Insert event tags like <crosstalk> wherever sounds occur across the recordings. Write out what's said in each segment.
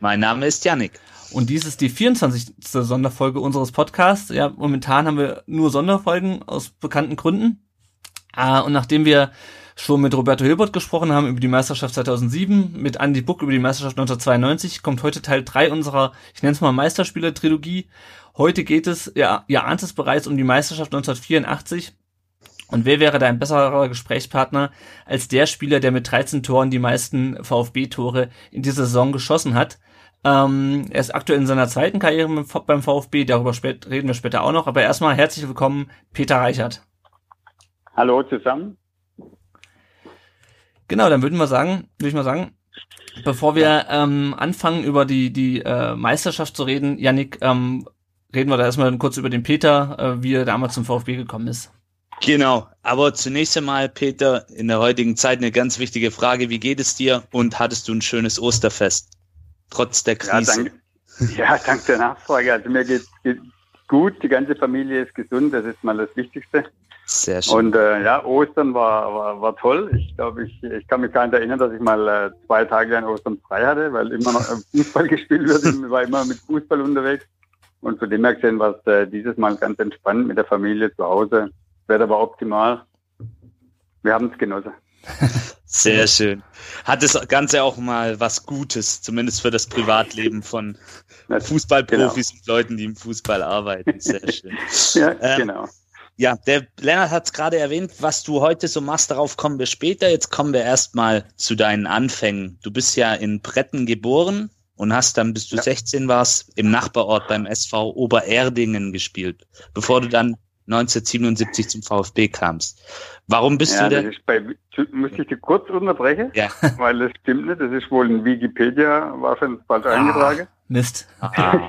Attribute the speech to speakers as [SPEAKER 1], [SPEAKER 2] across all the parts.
[SPEAKER 1] Mein Name ist Yannick.
[SPEAKER 2] Und dies ist die 24. Sonderfolge unseres Podcasts. Ja, momentan haben wir nur Sonderfolgen aus bekannten Gründen. Ah, und nachdem wir schon mit Roberto Hilbert gesprochen haben über die Meisterschaft 2007, mit Andy Buck über die Meisterschaft 1992, kommt heute Teil 3 unserer, ich nenne es mal Meisterspieler-Trilogie. Heute geht es, ja, ihr ahnt es bereits, um die Meisterschaft 1984. Und wer wäre da ein besserer Gesprächspartner als der Spieler, der mit 13 Toren die meisten VfB-Tore in dieser Saison geschossen hat? Ähm, er ist aktuell in seiner zweiten Karriere beim VfB, darüber reden wir später auch noch. Aber erstmal herzlich willkommen, Peter Reichert.
[SPEAKER 3] Hallo zusammen.
[SPEAKER 2] Genau, dann würden wir sagen, würde ich mal sagen, bevor wir ähm, anfangen über die die äh, Meisterschaft zu reden, Yannick, ähm, reden wir da erstmal kurz über den Peter, äh, wie er damals zum VfB gekommen ist.
[SPEAKER 1] Genau, aber zunächst einmal, Peter, in der heutigen Zeit eine ganz wichtige Frage. Wie geht es dir und hattest du ein schönes Osterfest? Trotz der Krise.
[SPEAKER 3] Ja, danke, ja, <laughs> danke der Nachfrage. Also mir geht es gut, die ganze Familie ist gesund, das ist mal das Wichtigste.
[SPEAKER 1] Sehr schön.
[SPEAKER 3] Und äh, ja, Ostern war, war, war toll. Ich glaube, ich, ich kann mich gar nicht erinnern, dass ich mal äh, zwei Tage an Ostern frei hatte, weil immer noch Fußball <laughs> gespielt wird. Ich war immer mit Fußball unterwegs. Und von dem her gesehen war es äh, dieses Mal ganz entspannt mit der Familie zu Hause. Wetter war optimal. Wir haben es genossen. <laughs>
[SPEAKER 1] Sehr schön. Hat das Ganze auch mal was Gutes, zumindest für das Privatleben von <laughs> Fußballprofis genau. und Leuten, die im Fußball arbeiten. Sehr <laughs> schön.
[SPEAKER 3] ja, ähm, genau.
[SPEAKER 1] Ja, der Lennart hat es gerade erwähnt, was du heute so machst, darauf kommen wir später. Jetzt kommen wir erstmal zu deinen Anfängen. Du bist ja in Bretten geboren und hast dann, bis du ja. 16 warst, im Nachbarort beim SV Obererdingen gespielt, bevor du dann 1977 zum VfB kamst. Warum bist ja, du denn?
[SPEAKER 3] Bei, muss ich dich kurz unterbrechen? Ja. <laughs> Weil das stimmt nicht. Das ist wohl in Wikipedia, war schon falsch ah, eingetragen.
[SPEAKER 2] Mist.
[SPEAKER 3] Ah. <laughs> <laughs>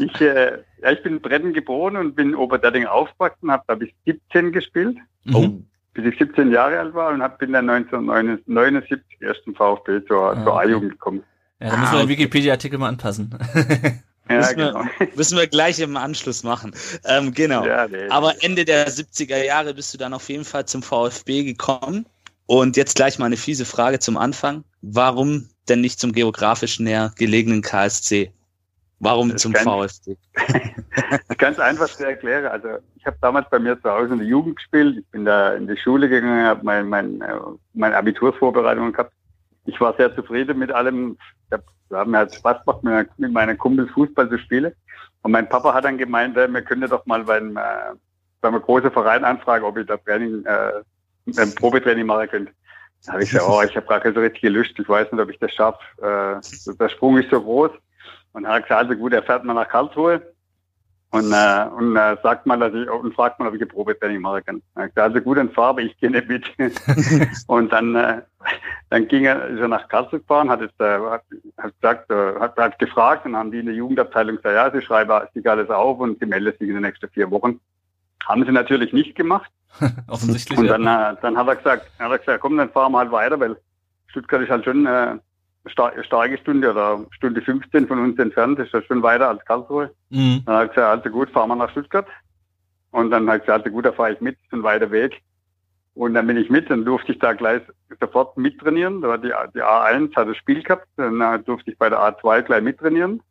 [SPEAKER 3] ich, äh, ja, ich bin in Bretten geboren und bin in Oberderding aufgewachsen, habe da bis 17 gespielt. Oh. Bis ich 17 Jahre alt war und hab, bin dann 1979 erst zum VfB zur, ah, zur A-Jugend gekommen.
[SPEAKER 2] Ja, da müssen wir den Wikipedia-Artikel mal anpassen.
[SPEAKER 1] Ja, müssen, genau. wir, <laughs> müssen wir gleich im Anschluss machen. Ähm, genau. Ja, nee, Aber Ende der 70er Jahre bist du dann auf jeden Fall zum VfB gekommen. Und jetzt gleich mal eine fiese Frage zum Anfang. Warum denn nicht zum geografisch näher gelegenen KSC? Warum zum kann, VfB? <laughs>
[SPEAKER 3] ganz einfach zu erklären. Also ich habe damals bei mir zu Hause in der Jugend gespielt. Ich bin da in die Schule gegangen, habe mein, mein, äh, meine Abiturvorbereitung gehabt. Ich war sehr zufrieden mit allem. Ich hab wir haben halt Spaß gemacht, mit, meinen Kumpels Fußball zu spielen. Und mein Papa hat dann gemeint, äh, wir können doch mal beim, äh, beim großen Verein anfragen, ob ich da Training, äh, ein Probetraining machen könnte. Da habe ich gesagt, oh, ich habe keine so richtige Lust, ich weiß nicht, ob ich das schaffe. Äh, der Sprung ist so groß. Und er hat gesagt, also gut, er fährt mal nach Karlsruhe und, äh, und äh, sagt mal, dass ich und fragt mal, ob ich Probetraining machen kann. Hat gesagt, also gut, dann fahr, aber ich gehe nicht mit. <laughs> und dann, äh, dann ging er, ist er nach Karlsruhe gefahren, hat es, äh, hat, hat gesagt, äh, hat, hat gefragt und haben die in der Jugendabteilung gesagt, ja, sie schreiben sich alles auf und sie melden sich in den nächsten vier Wochen. Haben sie natürlich nicht gemacht. <laughs>
[SPEAKER 2] Offensichtlich.
[SPEAKER 3] Und dann, ja. äh, dann hat er gesagt, hat er gesagt, komm, dann fahren wir halt weiter, weil Stuttgart ist halt schon äh, starke Stunde oder Stunde 15 von uns entfernt, ist das schon weiter als Karlsruhe. Mhm. Dann hat er gesagt, also gut, fahren wir nach Stuttgart. Und dann hat er gesagt, also gut, da fahre ich mit, ist ein weiter Weg. Und dann bin ich mit, dann durfte ich da gleich sofort mittrainieren. Da war die, die A1 hat das Spiel gehabt, dann durfte ich bei der A2 gleich mittrainieren.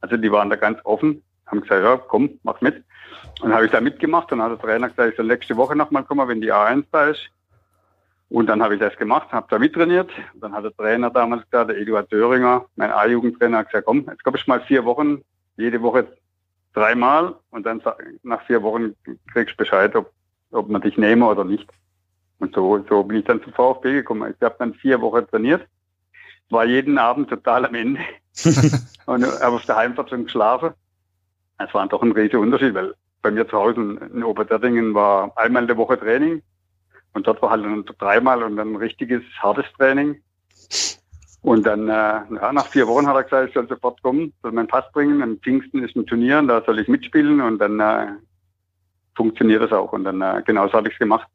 [SPEAKER 3] Also die waren da ganz offen, haben gesagt, ja, komm, mach mit. Und dann habe ich da mitgemacht und dann hat der Trainer gesagt, ich soll nächste Woche nochmal kommen, wenn die A1 da ist. Und dann habe ich das gemacht, habe da mittrainiert. Und dann hat der Trainer damals gesagt, der Eduard Döringer, mein A-Jugendtrainer, gesagt, komm, jetzt komm ich mal vier Wochen, jede Woche dreimal und dann nach vier Wochen kriegst du Bescheid, ob, ob man dich nehme oder nicht. Und so, so bin ich dann zum VfB gekommen. Ich habe dann vier Wochen trainiert, war jeden Abend total am Ende <laughs> und habe auf der Heimfahrt schon geschlafen. Es war doch ein riesiger Unterschied, weil bei mir zu Hause in Oberdettingen war einmal in der Woche Training und dort war halt dann dreimal und dann ein richtiges hartes Training. Und dann, äh, ja, nach vier Wochen hat er gesagt, ich soll sofort kommen, soll meinen Pass bringen. Am Pfingsten ist ein Turnier, und da soll ich mitspielen und dann äh, funktioniert das auch. Und dann, äh, genau so habe ich es gemacht.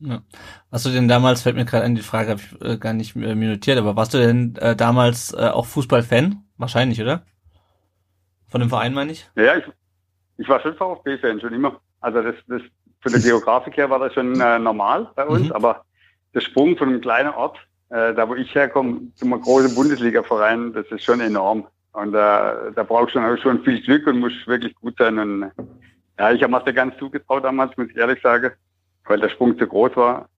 [SPEAKER 2] Ja. Warst du denn damals, fällt mir gerade an, die Frage habe ich äh, gar nicht äh, minutiert, aber warst du denn äh, damals äh, auch Fußballfan? Wahrscheinlich, oder? Von dem Verein meine ich?
[SPEAKER 3] Ja, ich, ich war schon VfB-Fan, schon immer. Also das, das von der Geografik her war das schon äh, normal bei uns, mhm. aber der Sprung von einem kleinen Ort, äh, da wo ich herkomme, zum großen Bundesliga-Verein, das ist schon enorm. Und äh, da brauchst du schon, schon viel Glück und musst wirklich gut sein. Und ja, ich habe mir das ganz zugetraut damals, muss ich ehrlich sagen weil der Sprung zu groß war.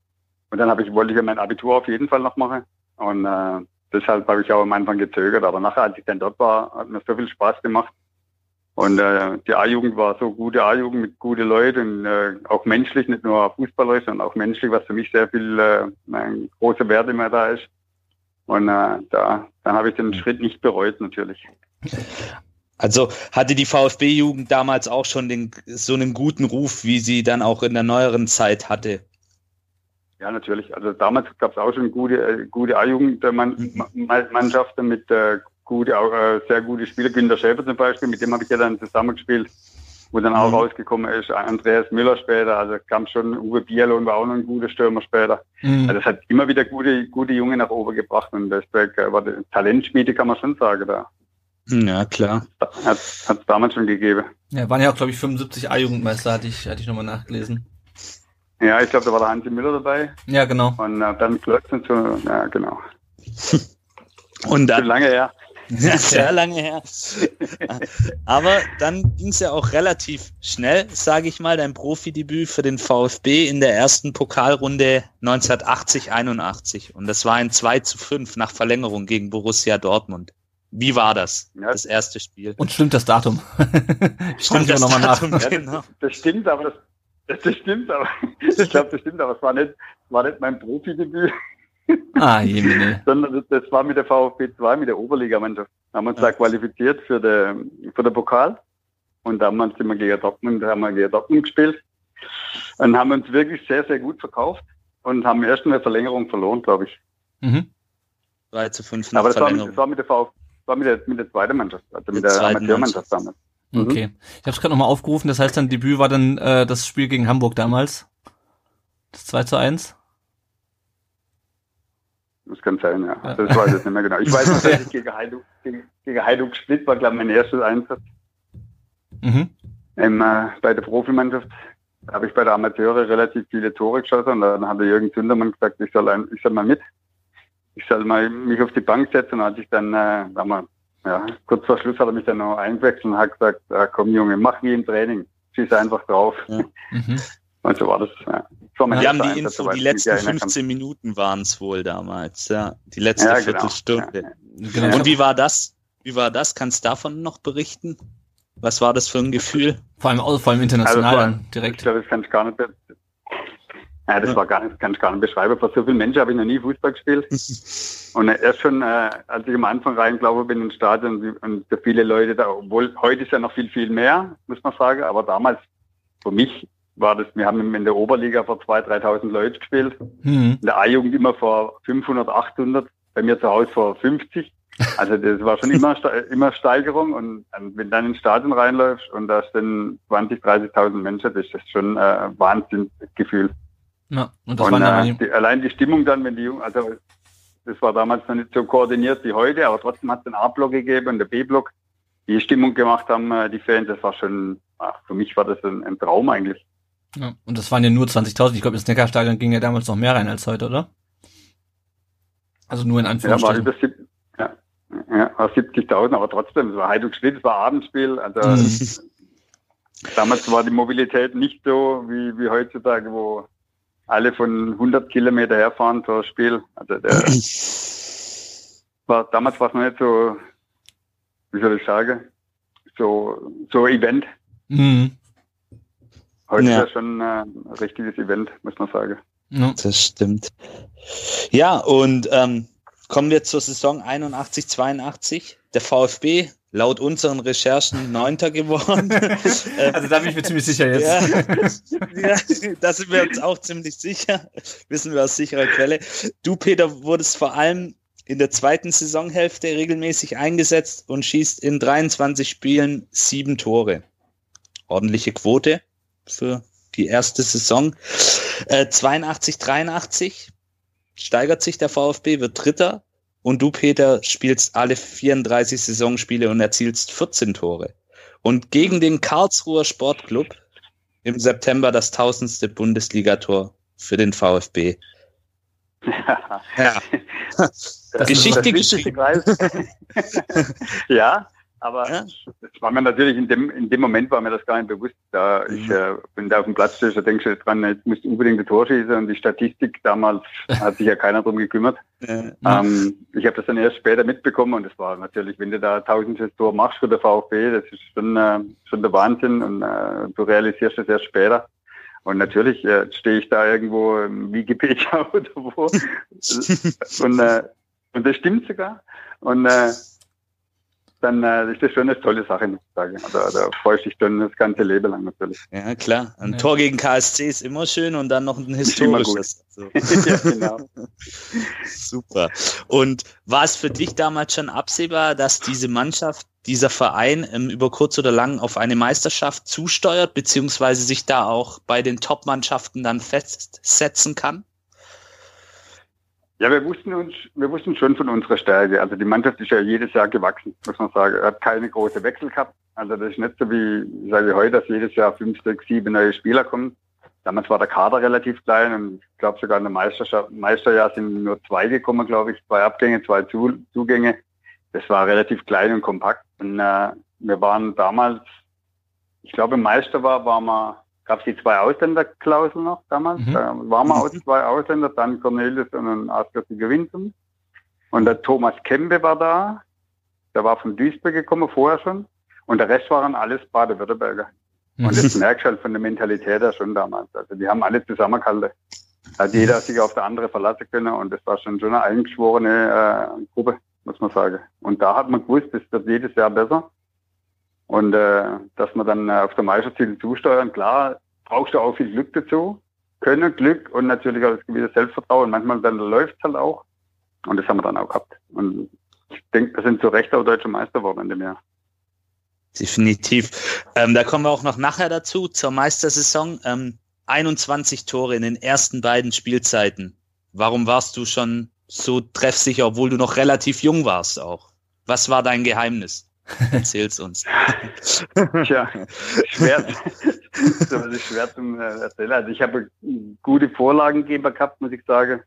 [SPEAKER 3] Und dann habe ich, wollte ich ja mein Abitur auf jeden Fall noch machen. Und äh, deshalb habe ich auch am Anfang gezögert. Aber nachher, als ich dann dort war, hat mir so viel Spaß gemacht. Und äh, die A-Jugend war so gute A-Jugend mit guten Leuten und äh, auch menschlich, nicht nur fußballerisch, sondern auch menschlich, was für mich sehr viel äh, ein großer Wert immer da ist. Und äh, da, dann habe ich den Schritt nicht bereut natürlich.
[SPEAKER 1] Also hatte die VfB-Jugend damals auch schon den, so einen guten Ruf, wie sie dann auch in der neueren Zeit hatte?
[SPEAKER 3] Ja, natürlich. Also damals gab es auch schon gute, äh, gute A-Jugendmannschaften mit äh, gute, äh, sehr gute Spieler. Günter Schäfer zum Beispiel, mit dem habe ich ja dann zusammengespielt, wo dann auch mhm. rausgekommen ist. Andreas Müller später, also kam schon, Uwe Bierlohn war auch noch ein guter Stürmer später. Mhm. Also das hat immer wieder gute, gute Junge nach oben gebracht und das war Talentschmiede, kann man schon sagen da.
[SPEAKER 1] Ja, klar.
[SPEAKER 3] Hat es damals schon gegeben.
[SPEAKER 2] Ja, waren ja auch, glaube ich, 75 A-Jugendmeister, hatte ich, hatte ich nochmal nachgelesen.
[SPEAKER 3] Ja, ich glaube, da war der Hansi Müller dabei.
[SPEAKER 2] Ja, genau.
[SPEAKER 3] Und äh, dann Klötz und so, ja, genau. <laughs>
[SPEAKER 1] und dann.
[SPEAKER 3] Schon lange her. <laughs>
[SPEAKER 1] Ja, sehr lange her. Aber dann ging es ja auch relativ schnell, sage ich mal, dein Profidebüt für den VfB in der ersten Pokalrunde 1980-81. Und das war ein 2 zu 5 nach Verlängerung gegen Borussia Dortmund. Wie war das, ja. das erste Spiel?
[SPEAKER 2] Und stimmt das Datum? <laughs>
[SPEAKER 3] stimmt das nochmal nach. Ja, genau. das, stimmt, aber das, das stimmt, aber <laughs> ich glaube, das stimmt, aber es war nicht, war nicht mein Profidebüt.
[SPEAKER 2] Ah, jemine. <laughs>
[SPEAKER 3] Sondern das war mit der VfB 2, mit der Oberligamannschaft. Haben wir uns ja. da qualifiziert für den, für den Pokal. Und damals sind wir gegen Dortmund, haben wir gegen Dortmund gespielt. Und haben uns wirklich sehr, sehr gut verkauft und haben erst eine Verlängerung verloren, glaube ich.
[SPEAKER 1] Mhm. 3 zu 5
[SPEAKER 3] Aber das war, mit, das war mit der VfB war mit der, mit der zweiten Mannschaft, also mit, mit der Amateurmannschaft damals.
[SPEAKER 2] Mhm. Okay. Ich habe es gerade nochmal aufgerufen, das heißt, dein Debüt war dann äh, das Spiel gegen Hamburg damals. Das 2 zu 1.
[SPEAKER 3] Das kann sein, ja. ja. Das weiß ich nicht mehr genau. Ich weiß noch, dass ich gegen Heiduk, gegen, gegen Heiduk Split war, glaube ich, mein erstes Einsatz. Mhm. Ähm, äh, bei der Profimannschaft habe ich bei der Amateure relativ viele Tore geschossen und dann hat der Jürgen Zündermann gesagt, ich soll, ein, ich soll mal mit ich soll mal mich auf die Bank setzen. Und als ich dann, äh, mal, ja, kurz vor Schluss hat er mich dann noch eingewechselt und hat gesagt, ah, komm Junge, mach wie im Training, schieß einfach drauf. Ja. Mhm. <laughs> Und so war das. Ja.
[SPEAKER 1] Wir haben die Info, die letzten 15 Minuten waren es wohl damals, ja. Die letzte ja, genau. Viertelstunde. Ja, genau. Und wie war das? Wie war das? Kannst du davon noch berichten? Was war das für ein Gefühl?
[SPEAKER 2] Vor allem, vor allem international also, direkt.
[SPEAKER 3] Ich glaube, das kann ich gar nicht, ja, das war gar nicht, kann ich gar nicht beschreiben. Vor so vielen Menschen habe ich noch nie Fußball gespielt. <laughs> und erst schon, äh, als ich am Anfang reingelaufen bin ins Stadion und so viele Leute da, obwohl heute ist ja noch viel, viel mehr, muss man sagen, aber damals, für mich war das, wir haben in der Oberliga vor 2.000, 3.000 Leute gespielt, mhm. in der A-Jugend immer vor 500, 800, bei mir zu Hause vor 50. Also das war schon immer, <laughs> immer Steigerung und wenn dann ins Stadion reinläufst und da stehen 20, 30.000 Menschen, das ist schon äh, Wahnsinnsgefühl. Ja, und das und, war äh, die, allein die Stimmung dann, wenn die Jungen, also das war damals noch nicht so koordiniert wie heute, aber trotzdem hat es einen A-Block gegeben und der B-Block, die Stimmung gemacht haben, äh, die Fans, das war schon, ach, für mich war das ein, ein Traum eigentlich.
[SPEAKER 2] Ja, und das waren ja nur 20.000. Ich glaube, das Neckarstadion ging ja damals noch mehr rein als heute, oder? Also nur in Anführungsstrichen.
[SPEAKER 3] Ja, war über ja, ja, 70.000, aber trotzdem, es war Heiduk es war Abendspiel. Also mhm. <laughs> damals war die Mobilität nicht so wie, wie heutzutage, wo alle von 100 Kilometer herfahren für Spiel. Also der war, damals war es noch nicht so, wie soll ich sagen, so, so Event. Mhm. Heute ja. ist ja schon äh, ein richtiges Event, muss man sagen.
[SPEAKER 1] Ja. Das stimmt. Ja, und ähm, kommen wir zur Saison 81, 82. Der VfB laut unseren Recherchen Neunter geworden. <laughs>
[SPEAKER 2] also da bin ich mir ziemlich sicher jetzt.
[SPEAKER 1] Ja, ja, da sind wir uns auch ziemlich sicher. Wissen wir aus sicherer Quelle. Du, Peter, wurdest vor allem in der zweiten Saisonhälfte regelmäßig eingesetzt und schießt in 23 Spielen sieben Tore. Ordentliche Quote für die erste Saison. Äh, 82, 83 steigert sich der VfB, wird Dritter. Und du, Peter, spielst alle 34 Saisonspiele und erzielst 14 Tore. Und gegen den Karlsruher Sportclub im September das tausendste Bundesligator für den VfB.
[SPEAKER 3] Ja.
[SPEAKER 1] ja.
[SPEAKER 3] Geschichte geschrieben. <laughs> ja, aber ja. das war mir natürlich in dem, in dem Moment war mir das gar nicht bewusst. Da mhm. ich äh, bin da auf dem Platz stehe, da denkst du dran, jetzt musst du unbedingt ein Tor schießen und die Statistik damals hat sich ja keiner drum gekümmert. Ja. Ähm, ich habe das dann erst später mitbekommen und es war natürlich, wenn du da tausendstes Tor machst für der VfB, das ist schon, äh, schon der Wahnsinn und äh, du realisierst das erst später. Und natürlich äh, stehe ich da irgendwo im Wikipedia <laughs> oder wo. <laughs> und, äh, und das stimmt sogar. Und äh, dann äh, ist das schon eine tolle Sache, muss ich sagen. Da, also, da freue ich dich dann das ganze Leben lang natürlich.
[SPEAKER 1] Ja, klar. Ein ja. Tor gegen KSC ist immer schön und dann noch ein historisches. <laughs> So. ja, genau. <laughs> Super. Und war es für dich damals schon absehbar, dass diese Mannschaft, dieser Verein ähm, über kurz oder lang auf eine Meisterschaft zusteuert, beziehungsweise sich da auch bei den Top-Mannschaften dann festsetzen kann?
[SPEAKER 3] Ja, wir wussten uns, wir wussten schon von unserer Stärke. Also die Mannschaft ist ja jedes Jahr gewachsen, muss man sagen. Er hat keine große Wechsel gehabt. Also das ist nicht so wie, sage ich heute, dass jedes Jahr fünf, sechs, sieben neue Spieler kommen. Damals war der Kader relativ klein und ich glaube sogar in der Meisterschaft, Meisterjahr sind nur zwei gekommen, glaube ich, zwei Abgänge, zwei Zugänge. Das war relativ klein und kompakt. Und äh, wir waren damals, ich glaube, Meister war, waren wir gab es die zwei Ausländerklauseln noch damals. Mhm. Da waren wir aus zwei Ausländer, dann Cornelius und Asger Gewinsen. Und der Thomas Kempe war da. Der war von Duisburg gekommen, vorher schon. Und der Rest waren alles Baden-Württemberger. Mhm. Und das merkst du halt von der Mentalität her schon damals. Also die haben alle zusammengehalten. Da hat jeder sich auf der andere verlassen können und das war schon, schon eine eingeschworene äh, Gruppe, muss man sagen. Und da hat man gewusst, das wird jedes Jahr besser. Und äh, dass man dann äh, auf der Meistertitel zusteuern, klar, brauchst du auch viel Glück dazu. Können, Glück und natürlich auch das gewisse Selbstvertrauen. Manchmal dann läuft es halt auch. Und das haben wir dann auch gehabt. Und ich denke, wir sind zu Recht auch deutsche Meister geworden in dem Jahr.
[SPEAKER 1] Definitiv. Ähm, da kommen wir auch noch nachher dazu, zur Meistersaison. Ähm, 21 Tore in den ersten beiden Spielzeiten. Warum warst du schon so treffsicher, obwohl du noch relativ jung warst auch? Was war dein Geheimnis? Erzähl's uns. <laughs>
[SPEAKER 3] Tja, schwer, das ist schwer zum äh, erzählen. Also ich habe gute Vorlagengeber gehabt, muss ich sagen.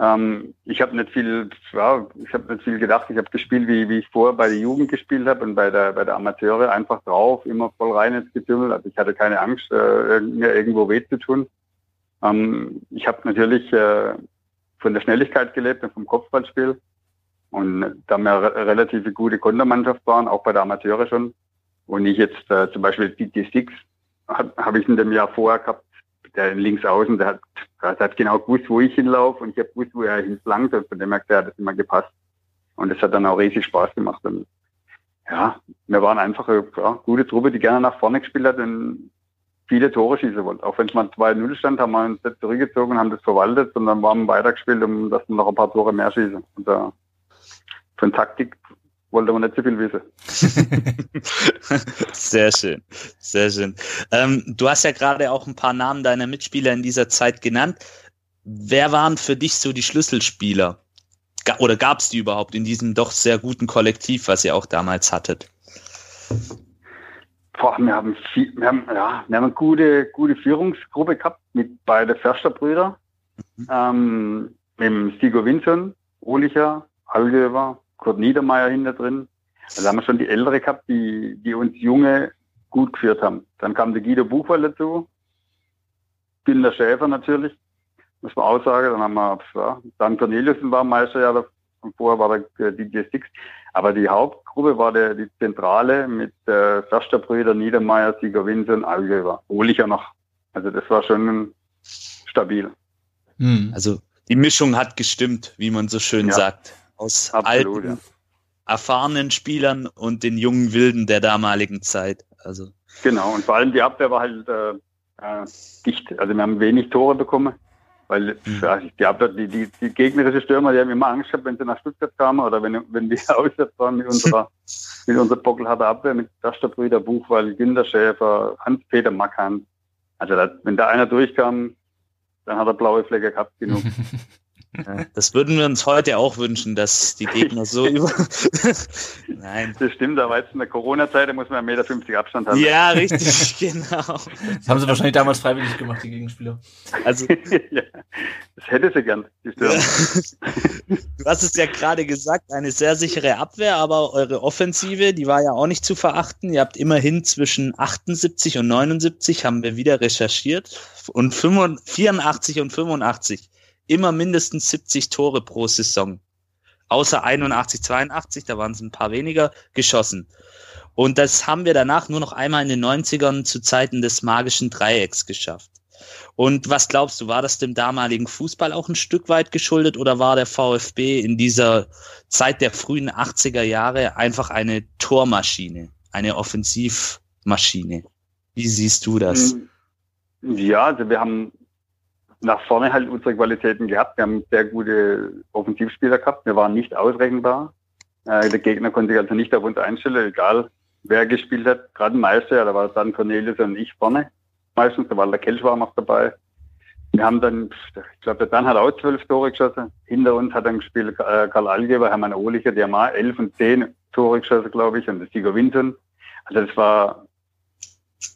[SPEAKER 3] Ähm, ich habe nicht viel, ja, ich habe nicht viel gedacht. Ich habe gespielt, wie, wie ich vorher bei der Jugend gespielt habe und bei der bei der Amateure einfach drauf, immer voll rein ins Getümmel. Also ich hatte keine Angst, äh, mir irgendwo weh zu tun. Ähm, ich habe natürlich äh, von der Schnelligkeit gelebt und vom Kopfballspiel. Und da wir re relativ gute Kontermannschaft waren, auch bei der Amateure schon, und ich jetzt äh, zum Beispiel die, Six habe hab ich in dem Jahr vorher gehabt, der links außen, der hat, der hat genau gewusst, wo ich hinlaufe und ich habe gewusst, wo er hinflankt und von dem her hat das immer gepasst. Und es hat dann auch riesig Spaß gemacht. Und ja, wir waren einfach eine ja, gute Truppe, die gerne nach vorne gespielt hat und viele Tore schießen wollte. Auch wenn es mal 2-0 stand, haben wir uns zurückgezogen, haben das verwaltet und dann waren wir weitergespielt, um dass wir noch ein paar Tore mehr schießen. Und da von Taktik wollte man nicht so viel wissen. <laughs>
[SPEAKER 1] sehr schön, sehr schön. Ähm, du hast ja gerade auch ein paar Namen deiner Mitspieler in dieser Zeit genannt. Wer waren für dich so die Schlüsselspieler? Oder gab es die überhaupt in diesem doch sehr guten Kollektiv, was ihr auch damals hattet?
[SPEAKER 3] Boah, wir haben, viel, wir haben, ja, wir haben eine gute, gute Führungsgruppe gehabt mit beiden Försterbrüder, mhm. ähm, mit Stigo Vinson, Olicher, Algeber, Kurt Niedermeyer hinter drin. Also haben wir schon die Ältere gehabt, die, die uns Junge gut geführt haben. Dann kam der Guido Buchwald dazu, Günter Schäfer natürlich, muss man auch sagen. Dann haben wir, ja, dann Corneliusen war Meister, ja, und vorher war der DJ Six. Aber die Hauptgruppe war der, die Zentrale mit äh, Försterbrüder Niedermeyer, Sieger Winse und Allgeber. ja noch. Also das war schon stabil.
[SPEAKER 1] Hm. Also die Mischung hat gestimmt, wie man so schön ja. sagt aus Absolut, alten, ja. erfahrenen Spielern und den jungen Wilden der damaligen Zeit. Also.
[SPEAKER 3] Genau, und vor allem die Abwehr war halt äh, äh, dicht. Also wir haben wenig Tore bekommen. Weil mhm. ich glaube, die, die, die gegnerische Stürmer, die haben immer Angst gehabt, wenn sie nach Stuttgart kamen oder wenn, wenn wir <laughs> auswärts waren mit unserer, <laughs> mit unserer Bockelharter Abwehr, mit Brüder, Buchwald, Günter Schäfer, Hans-Peter Mackan. Also das, wenn da einer durchkam, dann hat er blaue Flecke gehabt genug. <laughs>
[SPEAKER 1] Das würden wir uns heute auch wünschen, dass die Gegner so <laughs> über. <laughs>
[SPEAKER 3] Nein. Das stimmt, aber jetzt in der Corona-Zeit muss man 1,50 Meter Abstand haben.
[SPEAKER 1] Ja, richtig, <laughs> genau.
[SPEAKER 2] Das haben sie wahrscheinlich damals freiwillig gemacht, die Gegenspieler.
[SPEAKER 3] Also, ja, das hätte sie gern, die
[SPEAKER 1] ja. Du hast es ja gerade gesagt, eine sehr sichere Abwehr, aber eure Offensive, die war ja auch nicht zu verachten. Ihr habt immerhin zwischen 78 und 79, haben wir wieder recherchiert, und 84 und 85 immer mindestens 70 Tore pro Saison. Außer 81, 82, da waren es ein paar weniger, geschossen. Und das haben wir danach nur noch einmal in den 90ern zu Zeiten des magischen Dreiecks geschafft. Und was glaubst du, war das dem damaligen Fußball auch ein Stück weit geschuldet oder war der VfB in dieser Zeit der frühen 80er Jahre einfach eine Tormaschine, eine Offensivmaschine? Wie siehst du das?
[SPEAKER 3] Ja, also wir haben nach vorne halt unsere Qualitäten gehabt. Wir haben sehr gute Offensivspieler gehabt. Wir waren nicht ausrechenbar. Äh, der Gegner konnte sich also nicht auf uns einstellen, egal wer gespielt hat. Gerade Meister, da war dann Cornelius und ich vorne. Meistens, da war der Kelch war noch dabei. Wir haben dann, ich glaube, der Dan hat auch zwölf Tore geschossen. Hinter uns hat dann gespielt äh, Karl Allgeber, Hermann Ohlicher, die haben elf und zehn Tore geschossen, glaube ich, und der Sieger Winton. Also das war,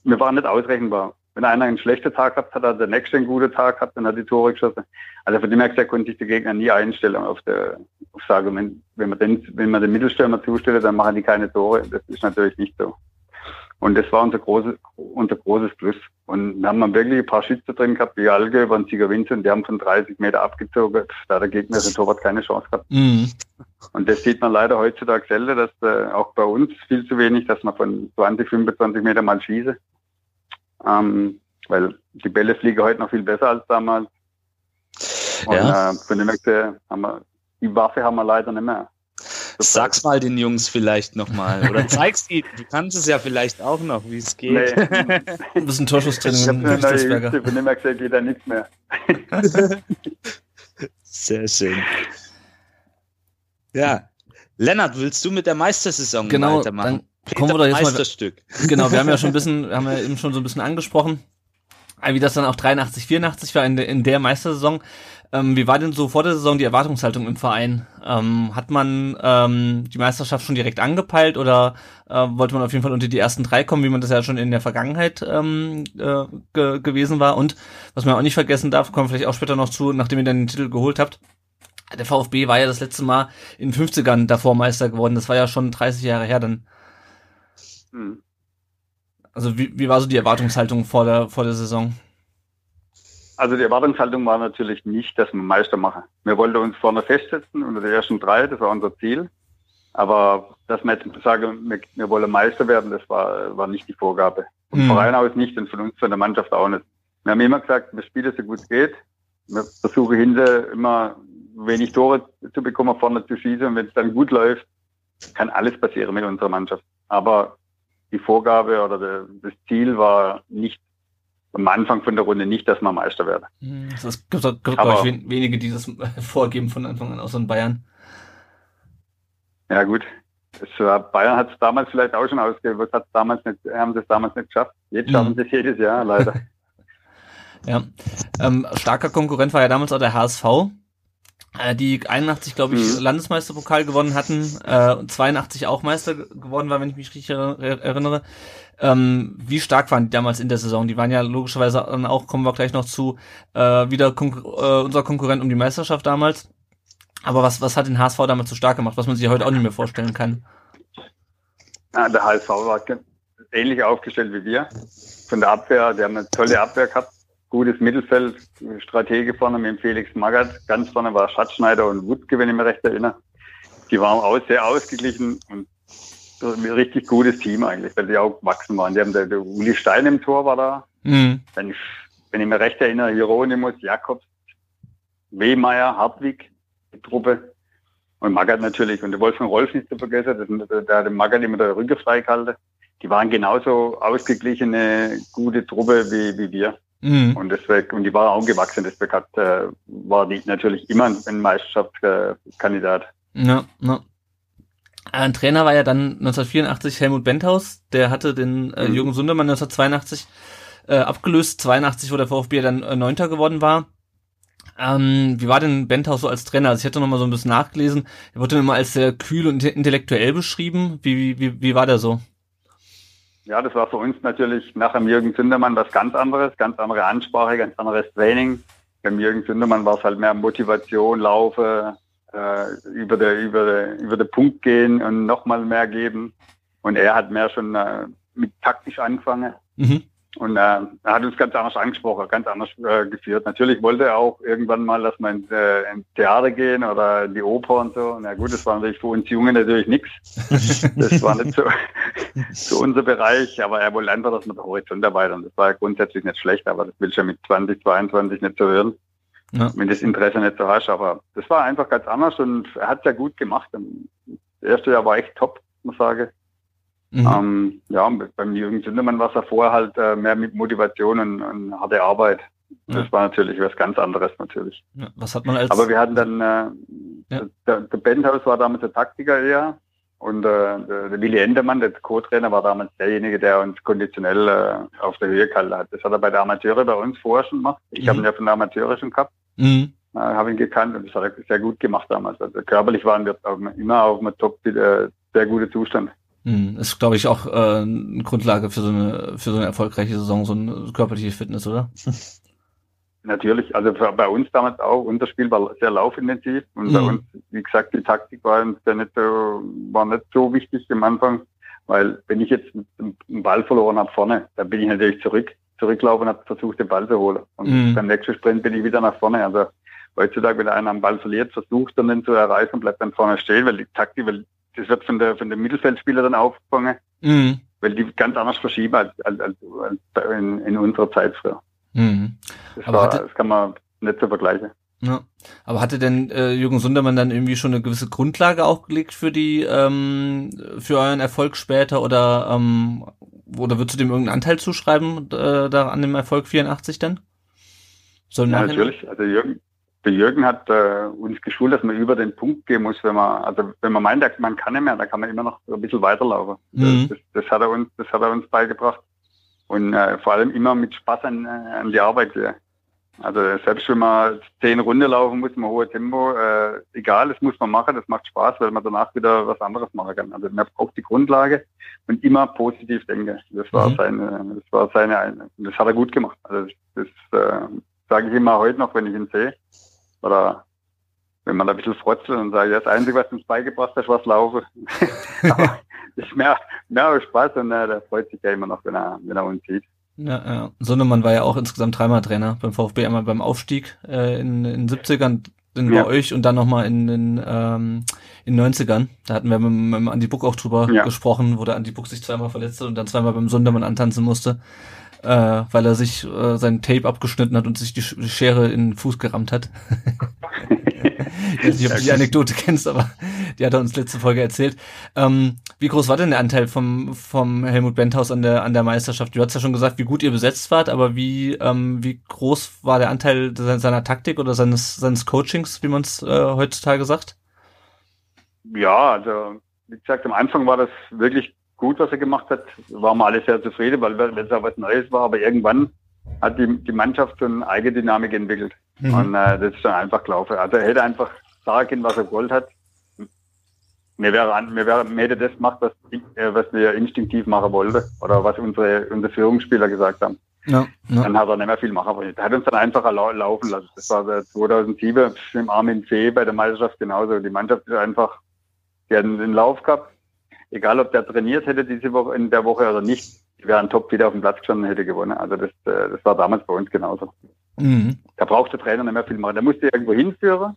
[SPEAKER 3] wir waren nicht ausrechenbar wenn einer einen schlechten Tag hat, hat er der nächste einen guten Tag gehabt, dann hat die Tore geschossen. Also von dem her konnte sich der Gegner nie einstellen auf der, auf sagen, wenn, wenn man den, wenn man den Mittelstürmer zustellt, dann machen die keine Tore. Das ist natürlich nicht so. Und das war unser großes, unser großes Plus. Und wir haben wirklich ein paar Schütze drin gehabt, wie Alge über den Sieger Vincent, die haben von 30 Meter abgezogen. Da hat der Gegner der Torwart keine Chance gehabt. Mhm. Und das sieht man leider heutzutage selten, dass äh, auch bei uns viel zu wenig, dass man von 20, 25 Meter mal schieße. Ähm, weil die Bälle fliegen heute noch viel besser als damals. Und ja. äh, von dem her haben wir, die Waffe haben wir leider nicht mehr.
[SPEAKER 1] Sag's mal den Jungs vielleicht nochmal. Oder <laughs> zeig's ihnen. Du kannst es ja vielleicht auch noch, wie es geht. Nee.
[SPEAKER 2] ein bisschen Torschusstraining. Ich habe eine
[SPEAKER 3] neue Hüfte, von dem her gesagt, geht da nichts mehr. <laughs>
[SPEAKER 1] Sehr schön. Ja. Lennart, willst du mit der Meistersaison
[SPEAKER 2] genau,
[SPEAKER 1] weitermachen?
[SPEAKER 2] Peter kommen wir doch jetzt Meisterstück. mal. Genau, wir haben ja schon ein <laughs> bisschen, haben ja eben schon so ein bisschen angesprochen, wie das dann auch 83, 84 war in, de, in der Meistersaison. Ähm, wie war denn so vor der Saison die Erwartungshaltung im Verein? Ähm, hat man ähm, die Meisterschaft schon direkt angepeilt oder äh, wollte man auf jeden Fall unter die ersten drei kommen, wie man das ja schon in der Vergangenheit ähm, äh, ge gewesen war? Und was man auch nicht vergessen darf, kommen wir vielleicht auch später noch zu, nachdem ihr dann den Titel geholt habt. Der VfB war ja das letzte Mal in den 50ern davor Meister geworden. Das war ja schon 30 Jahre her dann. Hm. Also wie, wie war so die Erwartungshaltung vor der, vor der Saison?
[SPEAKER 3] Also die Erwartungshaltung war natürlich nicht, dass wir Meister machen. Wir wollten uns vorne festsetzen unter die ersten drei, das war unser Ziel. Aber dass wir jetzt sagen, wir, wir wollen Meister werden, das war, war nicht die Vorgabe. Vom mhm. Verein aus nicht und von uns, von der Mannschaft auch nicht. Wir haben immer gesagt, wir spielen so gut es geht. Wir versuchen hinter immer wenig Tore zu bekommen, vorne zu schießen. Und wenn es dann gut läuft, kann alles passieren mit unserer Mannschaft. Aber die Vorgabe oder der, das Ziel war nicht am Anfang von der Runde nicht, dass man Meister werde.
[SPEAKER 2] Hm, es gibt, gibt glaube ich, wenige, die das <laughs> vorgeben von Anfang an, außer in Bayern.
[SPEAKER 3] Ja gut, das, Bayern hat es damals vielleicht auch schon was hat damals nicht, haben sie es damals nicht geschafft. Jetzt schaffen mhm. sie es jedes Jahr, leider. <laughs>
[SPEAKER 2] ja, ähm, starker Konkurrent war ja damals auch der HSV. Äh, die 81, glaube ich, mhm. Landesmeisterpokal gewonnen hatten, äh, 82 auch Meister geworden war, wenn ich mich richtig erinnere. Ähm, wie stark waren die damals in der Saison? Die waren ja logischerweise dann auch, kommen wir gleich noch zu, äh, wieder Konkur äh, unser Konkurrent um die Meisterschaft damals. Aber was, was hat den HSV damals so stark gemacht, was man sich heute auch nicht mehr vorstellen kann?
[SPEAKER 3] Ja, der HSV war ähnlich aufgestellt wie wir. Von der Abwehr, die haben eine tolle Abwehr gehabt gutes Mittelfeld, Stratege vorne mit dem Felix Magath. Ganz vorne war Schatzschneider und Wutke, wenn ich mich recht erinnere. Die waren auch sehr ausgeglichen und ein richtig gutes Team eigentlich, weil die auch gewachsen waren. Die haben der, der Uli Stein im Tor war da. Mhm. Wenn, ich, wenn ich mich recht erinnere, Hieronymus, Jakobs, Wehmeier, Hartwig, die Truppe. Und Magath natürlich. Und der Wolfgang Rolf nicht zu vergessen, das, der hat den Magath immer der Rücken freigehalten. Die waren genauso ausgeglichene, gute Truppe wie, wie wir. Mhm. Und deswegen, und die war auch gewachsen, deswegen hat, äh, war die natürlich immer ein Meisterschaftskandidat.
[SPEAKER 2] Ja, ja. Ein Trainer war ja dann 1984 Helmut Benthaus, der hatte den äh, mhm. Jürgen Sundermann 1982 äh, abgelöst. 82, wo der VfB dann äh, Neunter geworden war. Ähm, wie war denn Benthaus so als Trainer? Also ich hatte noch mal so ein bisschen nachgelesen. Er wurde immer als sehr kühl und intellektuell beschrieben. Wie, wie, wie war der so?
[SPEAKER 3] Ja, das war für uns natürlich nach dem Jürgen Zündermann was ganz anderes, ganz andere Ansprache, ganz anderes Training. Beim Jürgen Zündermann war es halt mehr Motivation, Laufe, äh, über, der, über, der, über den Punkt gehen und nochmal mehr geben. Und er hat mehr schon äh, mit taktisch angefangen. Mhm. Und äh, er hat uns ganz anders angesprochen, ganz anders äh, geführt. Natürlich wollte er auch irgendwann mal, dass wir ins, äh, ins Theater gehen oder in die Oper und so. Na gut, das war natürlich für uns Jungen natürlich nichts. <laughs> Das war nicht so, so unser Bereich, aber er wollte einfach, dass wir den Horizont erweitern. Das war ja grundsätzlich nicht schlecht, aber das will ich ja mit 20, 22 nicht so hören. Ja. Wenn das Interesse nicht so hast. Aber das war einfach ganz anders und er hat es ja gut gemacht. Das erste Jahr war echt top, muss ich sagen. Mhm. Ähm, ja, beim Jürgen Sündermann war es ja vorher halt äh, mehr mit Motivation und, und harte Arbeit. Das ja. war natürlich was ganz anderes natürlich.
[SPEAKER 2] Ja, was hat man als
[SPEAKER 3] Aber wir hatten dann, äh, ja. der, der war damals der Taktiker eher und äh, der, Willi Endermann, der Co-Trainer, war damals derjenige, der uns konditionell äh, auf der Höhe gehalten hat. Das hat er bei der Amateure bei uns vorher schon gemacht. Ich mhm. habe ihn ja von der Amateure schon gehabt. Mhm. Äh, habe ihn gekannt und das hat er sehr gut gemacht damals. Also körperlich waren wir immer auf einem top, äh, sehr guten Zustand.
[SPEAKER 2] Hm, ist, glaube ich, auch äh, eine Grundlage für so eine für so eine erfolgreiche Saison, so eine körperliche Fitness, oder? <laughs>
[SPEAKER 3] Natürlich, also für, bei uns damals auch, unser Spiel war sehr laufintensiv und mhm. bei uns, wie gesagt, die Taktik war uns ja nicht so, war nicht so wichtig am Anfang, weil wenn ich jetzt einen Ball verloren habe vorne, dann bin ich natürlich zurück, zurücklaufen und habe versucht, den Ball zu holen. Und mhm. beim nächsten Sprint bin ich wieder nach vorne. Also heutzutage, wenn einer einen Ball verliert, versucht dann den zu erreichen und bleibt dann vorne stehen, weil die Taktik, weil das wird von der von dem Mittelfeldspieler dann aufgefangen, mhm. weil die ganz anders verschieben als, als, als in, in unserer Zeit früher. Mhm. Das, war, hatte, das kann man nicht so vergleichen.
[SPEAKER 2] Ja. Aber hatte denn äh, Jürgen Sundermann dann irgendwie schon eine gewisse Grundlage aufgelegt für die ähm, für euren Erfolg später oder ähm, oder würdest du dem irgendeinen Anteil zuschreiben äh, da an dem Erfolg 84 dann?
[SPEAKER 3] So ja, natürlich. Also Jürgen, der Jürgen hat äh, uns geschult, dass man über den Punkt gehen muss, wenn man, also wenn man meint, man kann nicht mehr, dann kann man immer noch ein bisschen weiterlaufen. Mhm. Das, das, hat er uns, das hat er uns beigebracht. Und äh, vor allem immer mit Spaß an, äh, an die Arbeit gehen. Also selbst wenn man zehn Runden laufen muss, man hohe Tempo, äh, egal, das muss man machen, das macht Spaß, weil man danach wieder was anderes machen kann. Also man braucht die Grundlage und immer positiv denken. Das war mhm. seine, das war seine, das hat er gut gemacht. Also das, das äh, sage ich immer heute noch, wenn ich ihn sehe. Oder wenn man da ein bisschen frotzelt und sagt, ja, das Einzige, was du uns beigebracht hast, was laufen. <laughs> Aber ist mehr, mehr Spaß und äh, der freut sich ja immer noch, wenn er, wenn er uns sieht.
[SPEAKER 2] Ja, ja. Sonnemann war ja auch insgesamt dreimal Trainer beim VfB, einmal beim Aufstieg äh, in, in den 70ern, dann ja. bei euch und dann nochmal in den ähm, in 90ern. Da hatten wir mit, mit Andi Buck auch drüber ja. gesprochen, wo der Andi Buck sich zweimal verletzt hat und dann zweimal beim Sondermann antanzen musste äh, weil er sich äh, sein Tape abgeschnitten hat und sich die, die Schere in den Fuß gerammt hat. <laughs> ich weiß nicht, ob du die Anekdote kennst, aber die hat er uns letzte Folge erzählt. Ähm, wie groß war denn der Anteil vom, vom Helmut Benthaus an der, an der Meisterschaft? Du hast ja schon gesagt, wie gut ihr besetzt wart, aber wie, ähm, wie groß war der Anteil seiner Taktik oder seines, seines Coachings, wie man es äh, heutzutage sagt?
[SPEAKER 3] Ja, also wie gesagt, am Anfang war das wirklich gut, was er gemacht hat. Waren wir alle sehr zufrieden, weil es auch was Neues war. Aber irgendwann hat die, die Mannschaft so eine Eigendynamik entwickelt. Mhm. Und äh, das ist dann einfach gelaufen. Also er hätte einfach sagen können, was er gewollt hat. Mir wäre, mir wäre, mir hätte das gemacht, was, äh, was wir instinktiv machen wollten. Oder was unsere, unsere Führungsspieler gesagt haben. Ja, ja. Dann hat er nicht mehr viel machen wollen. Er hat uns dann einfach laufen lassen. Das war 2007 im Armin Fee bei der Meisterschaft genauso. Die Mannschaft ist einfach, die hatten den Lauf gehabt egal ob der trainiert hätte diese Woche in der Woche oder nicht, die wären top wieder auf dem Platz gestanden und hätte gewonnen. Also das, äh, das war damals bei uns genauso. Mhm. Da braucht der Trainer nicht mehr viel machen. Der musste irgendwo hinführen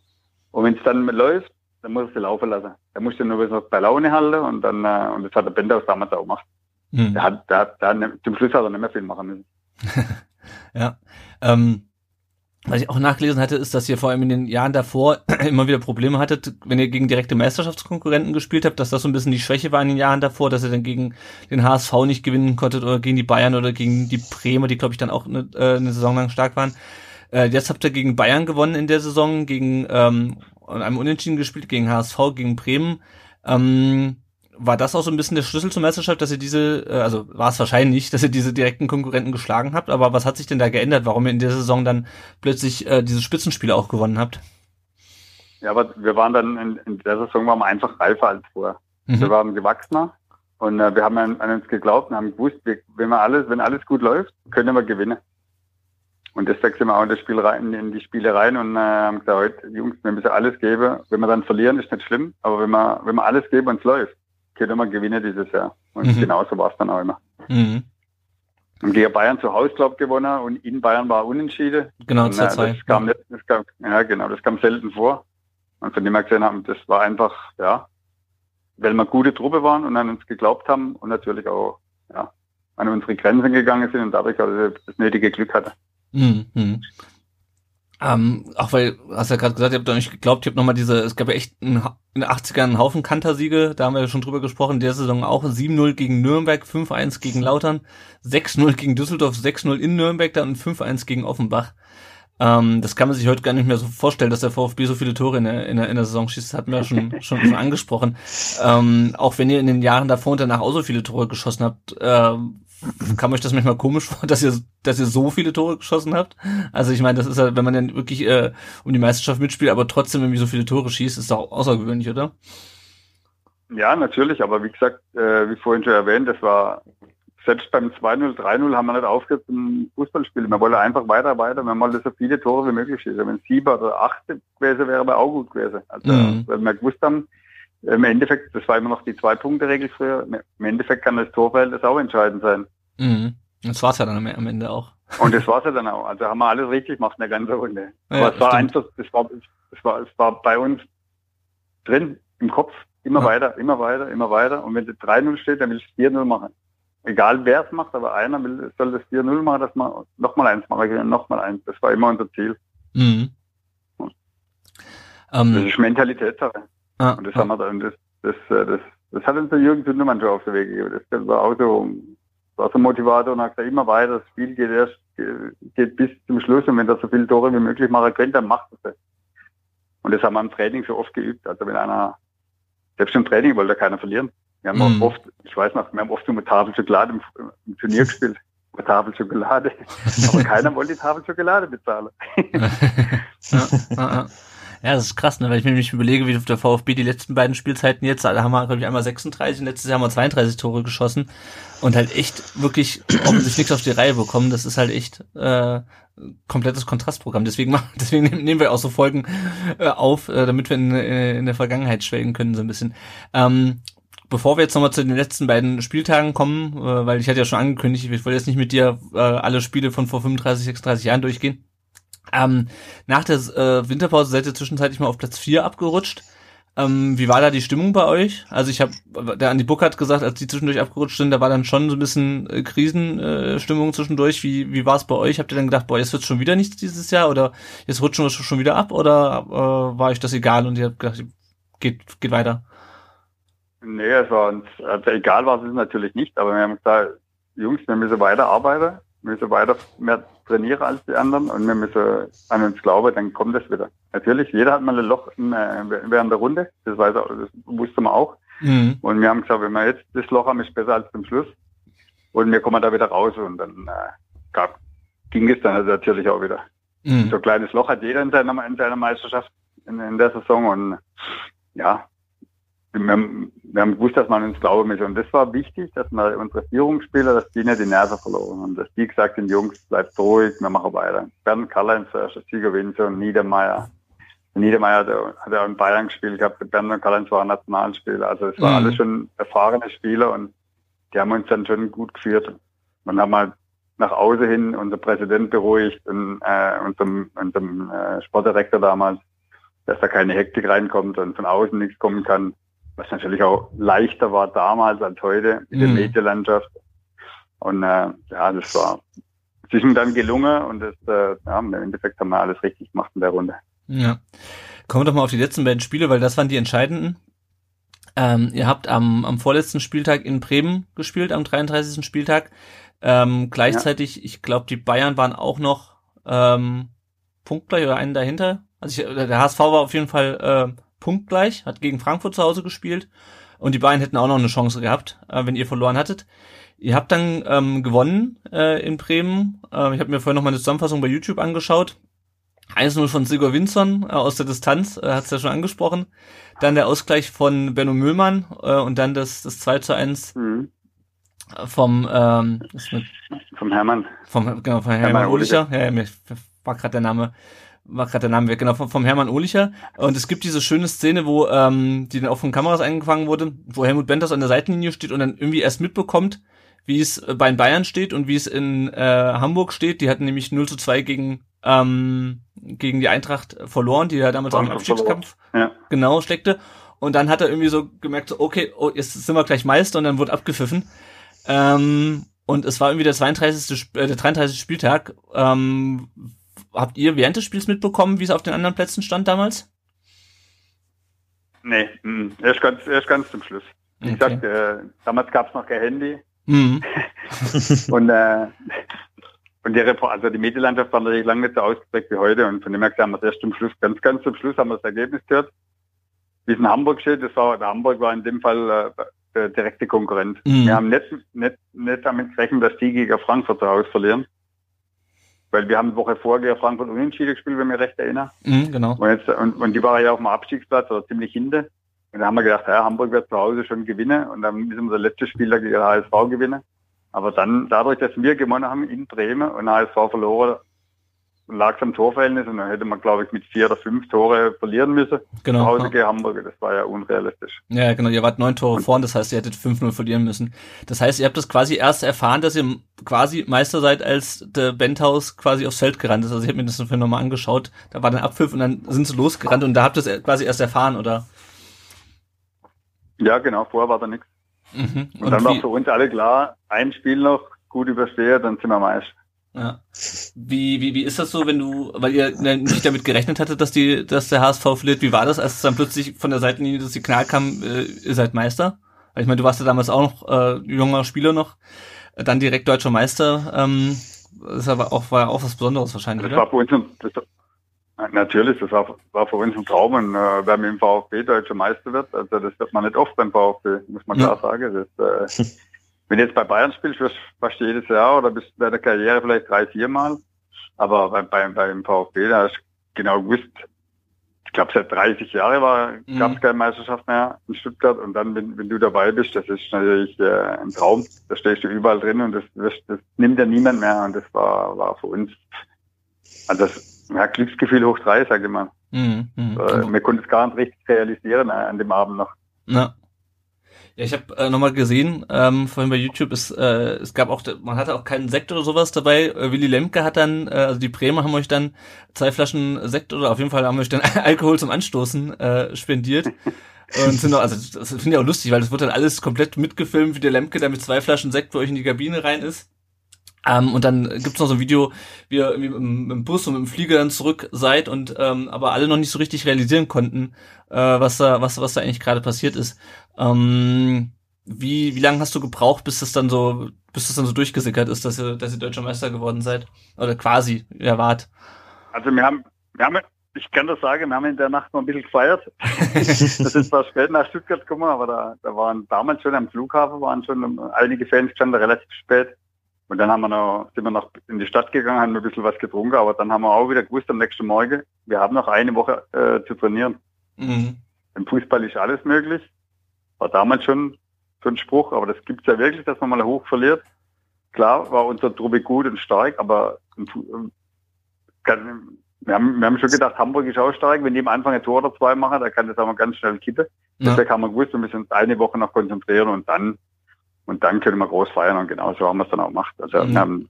[SPEAKER 3] und wenn es dann läuft, dann muss er sie laufen lassen. Der musste nur noch bei Laune halten und dann äh, und das hat der Bender damals auch gemacht. Mhm. Der hat, der der zum Schluss hat er nicht mehr viel machen müssen. <laughs>
[SPEAKER 2] ja. Ähm was ich auch nachgelesen hatte, ist, dass ihr vor allem in den Jahren davor <clears throat> immer wieder Probleme hattet, wenn ihr gegen direkte Meisterschaftskonkurrenten gespielt habt, dass das so ein bisschen die Schwäche war in den Jahren davor, dass ihr dann gegen den HSV nicht gewinnen konntet oder gegen die Bayern oder gegen die Bremer, die glaube ich dann auch eine, äh, eine Saison lang stark waren. Äh, jetzt habt ihr gegen Bayern gewonnen in der Saison, gegen ähm, einem Unentschieden gespielt, gegen HSV, gegen Bremen. Ähm, war das auch so ein bisschen der Schlüssel zur Meisterschaft, dass ihr diese, äh, also war es wahrscheinlich, <laughs> dass ihr diese direkten Konkurrenten geschlagen habt, aber was hat sich denn da geändert, warum ihr in der Saison dann plötzlich äh, diese Spitzenspiele auch gewonnen habt?
[SPEAKER 3] Ja, aber wir waren dann in, in der Saison waren wir einfach reifer als vorher. Mhm. Wir waren gewachsener und äh, wir haben an, an, uns geglaubt und haben gewusst, wir, wenn wir alles, wenn alles gut läuft, können wir gewinnen. Und deswegen sind wir auch in das Spiel rein, in die Spiele rein und äh, haben gesagt, heute, Jungs, wir müssen alles geben. Wenn wir dann verlieren, ist nicht schlimm, aber wenn wir, wenn wir alles geben und es läuft, können wir gewinnen dieses Jahr. Und mhm. genauso war es dann auch immer. Mhm. Und gegen Bayern zu Hause, glaube gewonnen und in Bayern war unentschieden.
[SPEAKER 2] Genau, und, äh,
[SPEAKER 3] das kam nicht, das kam, ja genau, das kam selten vor. Und von dem wir gesehen haben, das war einfach, ja, weil wir gute Truppe waren und an uns geglaubt haben und natürlich auch, ja, an unsere Grenzen gegangen sind und dadurch also das nötige Glück hatte. Mhm.
[SPEAKER 2] Ähm, auch weil, hast ja gerade gesagt, ihr habt doch nicht geglaubt, ich habe nochmal diese, es gab ja echt in den 80ern einen Haufen Kantersiege, da haben wir ja schon drüber gesprochen, in der Saison auch 7-0 gegen Nürnberg, 5-1 gegen Lautern, 6-0 gegen Düsseldorf, 6-0 in Nürnberg dann und 5-1 gegen Offenbach. Ähm, das kann man sich heute gar nicht mehr so vorstellen, dass der VfB so viele Tore in der, in der, in der Saison schießt. Das hatten wir ja schon, <laughs> schon, schon angesprochen. Ähm, auch wenn ihr in den Jahren davor und danach auch so viele Tore geschossen habt, äh, kam euch das manchmal komisch vor, <laughs> dass ihr, dass ihr so viele Tore geschossen habt? Also ich meine, das ist ja, wenn man dann wirklich äh, um die Meisterschaft mitspielt, aber trotzdem irgendwie so viele Tore schießt, ist doch außergewöhnlich, oder?
[SPEAKER 3] Ja, natürlich, aber wie gesagt, äh, wie vorhin schon erwähnt, das war selbst beim 2-0, 3-0 haben wir nicht aufgehört zum Fußballspielen. Wir wollen einfach weiter, weiter. Wir wollen so viele Tore wie möglich schießen. Wenn sieben oder acht gewesen wäre, wäre auch gut gewesen. Also, mhm. weil wir gewusst haben, im Endeffekt, das war immer noch die Zwei-Punkte-Regel früher, im Endeffekt kann das Torverhältnis auch entscheidend sein.
[SPEAKER 2] Mhm. Das war's ja dann am Ende auch.
[SPEAKER 3] Und das war's ja dann auch. Also haben wir alles richtig gemacht in der ganzen Runde. Ja, Aber es war einfach, das war, das war, es war bei uns drin, im Kopf, immer ja. weiter, immer weiter, immer weiter. Und wenn das 3-0 steht, dann will ich 4-0 machen. Egal wer es macht, aber einer will, soll das 4-0 machen, dass man nochmal eins machen, nochmal eins. Das war immer unser Ziel. Mhm. Um, das ist Mentalitätssache. Ah, und das ah. haben wir dann, das, das, äh, das, das hat uns der Jürgen Sündermann schon auf den Weg gegeben. Das war auch so, war so ein Motivator und hat gesagt, immer weiter, das Spiel geht erst, geht bis zum Schluss und wenn das so viele Tore wie möglich machen könnt, dann macht es das. Und das haben wir im Training so oft geübt. Also wenn einer, selbst im Training wollte keiner verlieren. Wir haben mm. oft, ich weiß noch, wir haben oft eine Tafel Schokolade im, im Turnier <laughs> gespielt. Eine Tafel Schokolade. <laughs> Aber keiner wollte die Tafel Schokolade bezahlen. <laughs>
[SPEAKER 2] ja, ja, das ist krass, ne? Wenn ich mir nämlich überlege, wie auf der VfB die letzten beiden Spielzeiten jetzt, da haben wir, glaube ich, einmal 36 und letztes Jahr haben wir 32 Tore geschossen und halt echt wirklich offensichtlich nichts auf die Reihe bekommen. Das ist halt echt äh, komplettes Kontrastprogramm. Deswegen, <laughs> deswegen nehmen wir auch so Folgen äh, auf, äh, damit wir in, äh, in der Vergangenheit schwelgen können, so ein bisschen. Ähm, bevor wir jetzt nochmal zu den letzten beiden Spieltagen kommen, äh, weil ich hatte ja schon angekündigt, ich wollte jetzt nicht mit dir äh, alle Spiele von vor 35, 36 Jahren durchgehen. Ähm, nach der äh, Winterpause seid ihr zwischenzeitlich mal auf Platz 4 abgerutscht. Ähm, wie war da die Stimmung bei euch? Also ich habe, der Andi Buck hat gesagt, als die zwischendurch abgerutscht sind, da war dann schon so ein bisschen äh, Krisenstimmung äh, zwischendurch. Wie, wie war es bei euch? Habt ihr dann gedacht, boah, jetzt wird schon wieder nichts dieses Jahr oder jetzt rutschen wir schon wieder ab oder äh, war euch das egal und ihr habt gedacht, geht, geht weiter?
[SPEAKER 3] Nee, es war uns, also egal war es natürlich nicht, aber wir haben gesagt, Jungs, wir müssen weiter arbeiten wir müssen weiter mehr trainieren als die anderen und wir müssen an uns glauben, dann kommt es wieder. Natürlich, jeder hat mal ein Loch während der Runde, das, weiß er, das wusste man auch. Mhm. Und wir haben gesagt, wenn wir jetzt das Loch haben, ist besser als zum Schluss. Und wir kommen da wieder raus und dann äh, gab, ging es dann also natürlich auch wieder. Mhm. So ein kleines Loch hat jeder in seiner, in seiner Meisterschaft in, in der Saison und ja, wir haben, wir haben gewusst, dass man uns glauben muss. Und das war wichtig, dass wir unsere Führungsspieler, dass die nicht die Nerven verloren und dass die gesagt haben, Jungs, bleibt ruhig, wir machen weiter. Bernd Karl-Heinz zuerst, Sieger Winzer und Niedermeyer. Niedermeyer hat, hat ja in Bayern gespielt gehabt, Bernd und Karl-Heinz waren Nationalspieler. Also es waren mhm. alle schon erfahrene Spieler und die haben uns dann schon gut geführt. Und haben halt nach außen hin unser Präsident beruhigt und äh, unserem, unserem äh, Sportdirektor damals, dass da keine Hektik reinkommt und von außen nichts kommen kann was natürlich auch leichter war damals als heute in der mhm. Medienlandschaft. Und äh, ja, das war es ist ihm dann gelungen und das, äh, ja, im Endeffekt haben wir alles richtig gemacht in der Runde.
[SPEAKER 2] Ja. Kommen wir doch mal auf die letzten beiden Spiele, weil das waren die entscheidenden. Ähm, ihr habt am, am vorletzten Spieltag in Bremen gespielt, am 33. Spieltag. Ähm, gleichzeitig, ja. ich glaube, die Bayern waren auch noch ähm, punktgleich oder einen dahinter. Also ich, der HSV war auf jeden Fall äh, punktgleich, hat gegen Frankfurt zu Hause gespielt und die Bayern hätten auch noch eine Chance gehabt, äh, wenn ihr verloren hattet. Ihr habt dann ähm, gewonnen äh, in Bremen. Äh, ich habe mir vorhin noch mal eine Zusammenfassung bei YouTube angeschaut. 1-0 von Sigurd Winson äh, aus der Distanz, äh, hat es ja schon angesprochen. Dann der Ausgleich von Benno Müllmann äh, und dann das, das 2 zu 1 mhm. vom ähm,
[SPEAKER 3] mit, vom Hermann.
[SPEAKER 2] Vom, genau, von Hermann, Hermann Olicher. Ja, ja, mir war gerade der Name war gerade der Name weg, genau, vom, vom Hermann Ohlicher. Und es gibt diese schöne Szene, wo ähm, die dann auch von Kameras eingefangen wurde, wo Helmut Benters an der Seitenlinie steht und dann irgendwie erst mitbekommt, wie es bei den Bayern steht und wie es in äh, Hamburg steht. Die hatten nämlich 0 zu 2 gegen, ähm, gegen die Eintracht verloren, die ja damals auch im Abstiegskampf ja. genau steckte. Und dann hat er irgendwie so gemerkt, so, okay, oh, jetzt sind wir gleich Meister und dann wurde abgepfiffen. Ähm, und es war irgendwie der 32. Äh, der 33. Spieltag. Ähm, habt ihr während des Spiels mitbekommen, wie es auf den anderen Plätzen stand damals?
[SPEAKER 3] Nee, mh, erst, ganz, erst ganz zum Schluss. Wie okay. gesagt, äh, damals gab es noch kein Handy. Mhm. <laughs> und, äh, und die, also die Medienlandschaft war natürlich lange nicht so ausgeprägt wie heute und von dem her haben wir es erst zum Schluss, ganz, ganz zum Schluss haben wir das Ergebnis gehört. Wie es in Hamburg steht, das war, Hamburg war in dem Fall äh, der direkte Konkurrent. Mhm. Wir haben nicht, nicht, nicht damit gerechnet, dass die gegen Frankfurt zu Hause verlieren. Weil wir haben eine Woche vorher Frankfurt unentschieden gespielt, wenn ich mich recht erinnere.
[SPEAKER 2] Mhm, genau.
[SPEAKER 3] Und, jetzt, und, und die war ja auf dem Abstiegsplatz oder ziemlich hinten. Und da haben wir gedacht, ja, Hamburg wird zu Hause schon gewinnen und dann müssen wir das letzte Spiel gegen HSV gewinnen. Aber dann, dadurch, dass wir gewonnen haben in Bremen und HSV verloren, lag am Torverhältnis und dann hätte man, glaube ich, mit vier oder fünf Tore verlieren müssen.
[SPEAKER 2] Genau. Zu
[SPEAKER 3] Hause ja. gegen Hamburg, das war ja unrealistisch.
[SPEAKER 2] Ja, genau, ihr wart neun Tore und vorn, das heißt, ihr hättet 5-0 verlieren müssen. Das heißt, ihr habt das quasi erst erfahren, dass ihr quasi Meister seid, als der Benthaus quasi aufs Feld gerannt ist. Also ich habe mir das vorhin nochmal angeschaut, da war dann Abpfiff und dann sind sie losgerannt und da habt ihr es quasi erst erfahren, oder?
[SPEAKER 3] Ja, genau, vorher war da nichts. Mhm. Und, und, dann war für uns alle klar, ein Spiel noch, gut überstehe, dann sind wir Meister.
[SPEAKER 2] Ja. Wie, wie, wie ist das so, wenn du, weil ihr nicht damit gerechnet hattet, dass die, dass der HSV verliert, wie war das, als es dann plötzlich von der Seitenlinie das Signal kam, äh, ihr seid Meister? Weil ich meine, du warst ja damals auch noch äh, junger Spieler noch, dann direkt deutscher Meister. Ähm, das aber auch, war ja auch was Besonderes wahrscheinlich,
[SPEAKER 3] das oder? War für uns ein, das, natürlich, das war, war für uns ein Traum, und, äh, wer mit dem VfB deutscher Meister wird. Also das wird man nicht oft beim VfB, muss man klar ja. sagen. Das, äh, <laughs> Wenn du jetzt bei Bayern spielst, wirst du fast jedes Jahr oder bis bei der Karriere vielleicht drei, vier Mal. Aber bei, bei, beim VfB, da hast du genau gewusst, ich glaube seit 30 Jahren war, mhm. gab es keine Meisterschaft mehr in Stuttgart und dann, wenn, wenn du dabei bist, das ist natürlich äh, ein Traum. Da stehst du überall drin und das, das, das nimmt ja niemand mehr und das war, war für uns also das ja, Glücksgefühl hoch drei, sage ich mal. Mhm, mh, äh, wir konnten es gar nicht richtig realisieren äh, an dem Abend noch.
[SPEAKER 2] Ja. Ja, ich habe äh, nochmal gesehen, ähm, vorhin bei YouTube, es, äh, es gab auch, man hatte auch keinen Sekt oder sowas dabei. Äh, Willy Lemke hat dann, äh, also die Bremer haben euch dann zwei Flaschen Sekt oder auf jeden Fall haben euch dann <laughs> Alkohol zum Anstoßen äh, spendiert. Und sind auch, also das finde ich auch lustig, weil das wird dann alles komplett mitgefilmt, wie der Lemke da mit zwei Flaschen Sekt bei euch in die Kabine rein ist. Ähm, und dann gibt's noch so ein Video, wie ihr irgendwie mit dem Bus und mit dem Flieger dann zurück seid und ähm, aber alle noch nicht so richtig realisieren konnten, äh, was da, was, was da eigentlich gerade passiert ist. Ähm, wie, wie lange hast du gebraucht, bis das dann so, bis das dann so durchgesickert ist, dass ihr, dass ihr deutscher Meister geworden seid? Oder quasi, ihr wart?
[SPEAKER 3] Also wir haben, wir haben, ich kann das sagen, wir haben in der Nacht noch ein bisschen gefeiert. <laughs> das ist zwar spät nach Stuttgart gekommen, aber da, da waren damals schon am Flughafen waren schon einige Fans gestanden, relativ spät. Und dann haben wir noch, sind wir noch in die Stadt gegangen, haben ein bisschen was getrunken, aber dann haben wir auch wieder gewusst am nächsten Morgen, wir haben noch eine Woche äh, zu trainieren. Mhm. Im Fußball ist alles möglich. War damals schon so ein Spruch, aber das gibt's ja wirklich, dass man mal hoch verliert. Klar war unser Truppe gut und stark, aber kann, wir, haben, wir haben schon gedacht, Hamburg ist auch stark. Wenn die am Anfang ein Tor oder zwei machen, dann kann das aber ganz schnell kippen. Ja. Deswegen haben wir gewusst, wir müssen uns eine Woche noch konzentrieren und dann und dann können wir groß feiern und genau so haben wir es dann auch gemacht. Also mhm. haben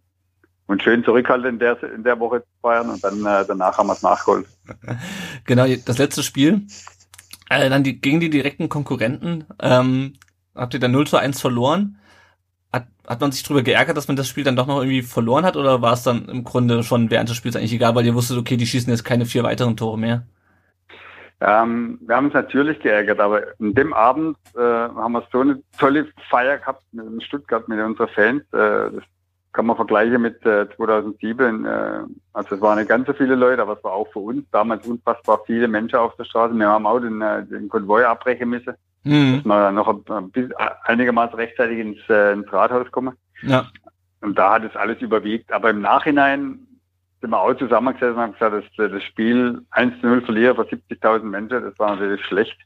[SPEAKER 3] uns schön zurückhalten in der, in der Woche feiern und dann äh, danach haben wir es nachgeholt. <laughs>
[SPEAKER 2] Genau, das letzte Spiel, äh, dann die, gegen die direkten Konkurrenten, ähm, habt ihr dann 0 zu 1 verloren. hat, hat man sich darüber geärgert, dass man das Spiel dann doch noch irgendwie verloren hat oder war es dann im Grunde schon während des Spiels eigentlich egal, weil ihr wusstet, okay, die schießen jetzt keine vier weiteren Tore mehr?
[SPEAKER 3] Ähm, wir haben uns natürlich geärgert, aber in dem Abend äh, haben wir so eine tolle Feier gehabt mit in Stuttgart mit unseren Fans. Äh, das kann man vergleichen mit äh, 2007. Äh, also es waren nicht ganz so viele Leute, aber es war auch für uns damals unfassbar viele Menschen auf der Straße. Wir haben auch den, äh, den Konvoi abbrechen müssen, mhm. dass wir noch ein, ein, einigermaßen rechtzeitig ins, äh, ins Rathaus kommen. Ja. Und da hat es alles überwiegt. Aber im Nachhinein sind wir auch zusammengesessen und haben gesagt, dass das Spiel 1-0 verlieren vor 70.000 Menschen, das war natürlich schlecht.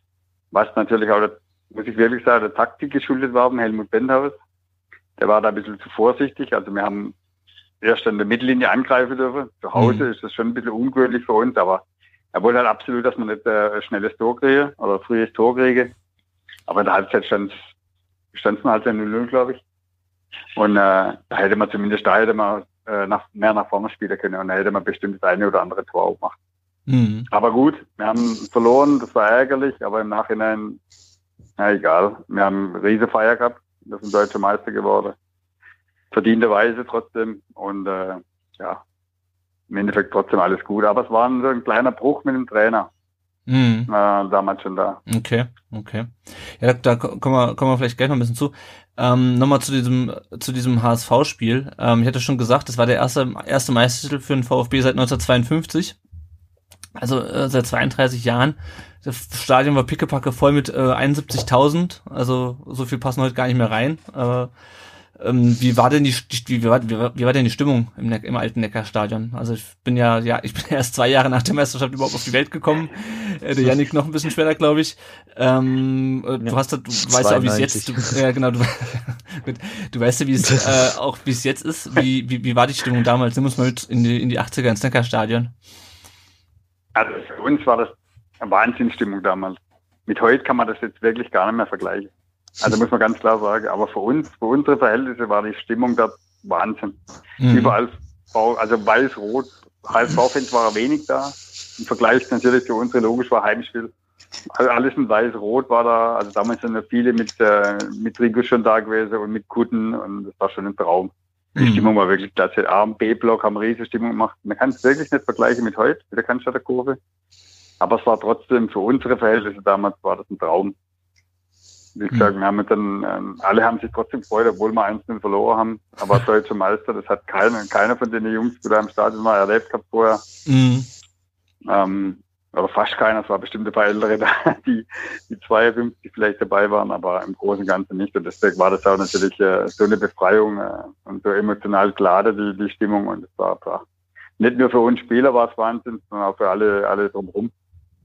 [SPEAKER 3] Was natürlich auch, muss ich wirklich sagen, der Taktik geschuldet war von Helmut Benthaus. Der war da ein bisschen zu vorsichtig. Also wir haben erst an der Mittellinie angreifen dürfen. Zu Hause mhm. ist das schon ein bisschen ungewöhnlich für uns, aber er wollte halt absolut, dass man nicht äh, ein schnelles Tor kriege oder ein frühes Tor kriege. Aber in der Halbzeit stand es halt 0-0, glaube ich. Und äh, da hätte man zumindest da hätte man äh, nach, mehr nach vorne spielen können und dann hätte man bestimmt das eine oder andere Tor auch gemacht. Mhm. Aber gut, wir haben verloren, das war ärgerlich, aber im Nachhinein, na egal. Wir haben eine riese Feier gehabt, wir sind deutscher Meister geworden. Verdienterweise trotzdem und äh, ja, im Endeffekt trotzdem alles gut. Aber es war ein, so ein kleiner Bruch mit dem Trainer. Mhm. Äh, damals schon da.
[SPEAKER 2] Okay, okay. Ja, da, da kommen, wir, kommen wir vielleicht gleich noch ein bisschen zu. Ähm, Nochmal zu diesem, zu diesem HSV-Spiel. Ähm, ich hatte schon gesagt, das war der erste, erste Meistertitel für den VfB seit 1952. Also äh, seit 32 Jahren. Das Stadion war pickepacke voll mit äh, 71.000. Also so viel passen heute gar nicht mehr rein. Äh, ähm, wie war denn die, wie, wie, war, wie, war, wie war denn die Stimmung im, ne im alten Neckarstadion? Also ich bin ja, ja, ich bin <laughs> erst zwei Jahre nach der Meisterschaft überhaupt auf die Welt gekommen. Äh, der Janik noch ein bisschen später, glaube ich. Ähm, äh, du hast, du, du weißt ja auch, wie es jetzt, du, ja genau, du, <laughs> du weißt ja, wie es <laughs> äh, auch wie es jetzt ist. Wie, wie, wie war die Stimmung damals? Nimm uns mal mit in die, in die 80er ins Neckarstadion.
[SPEAKER 3] Also für uns war das eine Wahnsinnsstimmung damals. Mit heute kann man das jetzt wirklich gar nicht mehr vergleichen. Also muss man ganz klar sagen. Aber für uns, für unsere Verhältnisse war die Stimmung dort Wahnsinn. Mhm. Überall, also weiß-rot, HSV-Fans waren wenig da. Im Vergleich natürlich zu unsere logisch war Heimspiel. Also alles in weiß-rot war da. Also damals sind ja viele mit, äh, mit Rico schon da gewesen und mit Kutten und das war schon ein Traum. Die mhm. Stimmung war wirklich klasse. A und B-Block haben riesige Stimmung gemacht. Man kann es wirklich nicht vergleichen mit heute, mit der Cannstatter Kurve. Aber es war trotzdem für unsere Verhältnisse damals war das ein Traum wie gesagt, mhm. wir haben dann, ähm, alle haben sich trotzdem gefreut, obwohl wir einzeln verloren haben. Aber deutscher Meister, das hat keiner, keiner von den Jungs, die da im Stadion mal erlebt gehabt vorher. Mhm. Ähm, oder fast keiner, es war bestimmt ein paar Ältere da, <laughs> die, die 52 vielleicht dabei waren, aber im Großen und Ganzen nicht. Und deswegen war das auch natürlich äh, so eine Befreiung äh, und so emotional geladen, die, die Stimmung. Und es war, war nicht nur für uns Spieler war es Wahnsinn, sondern auch für alle, alle drumherum.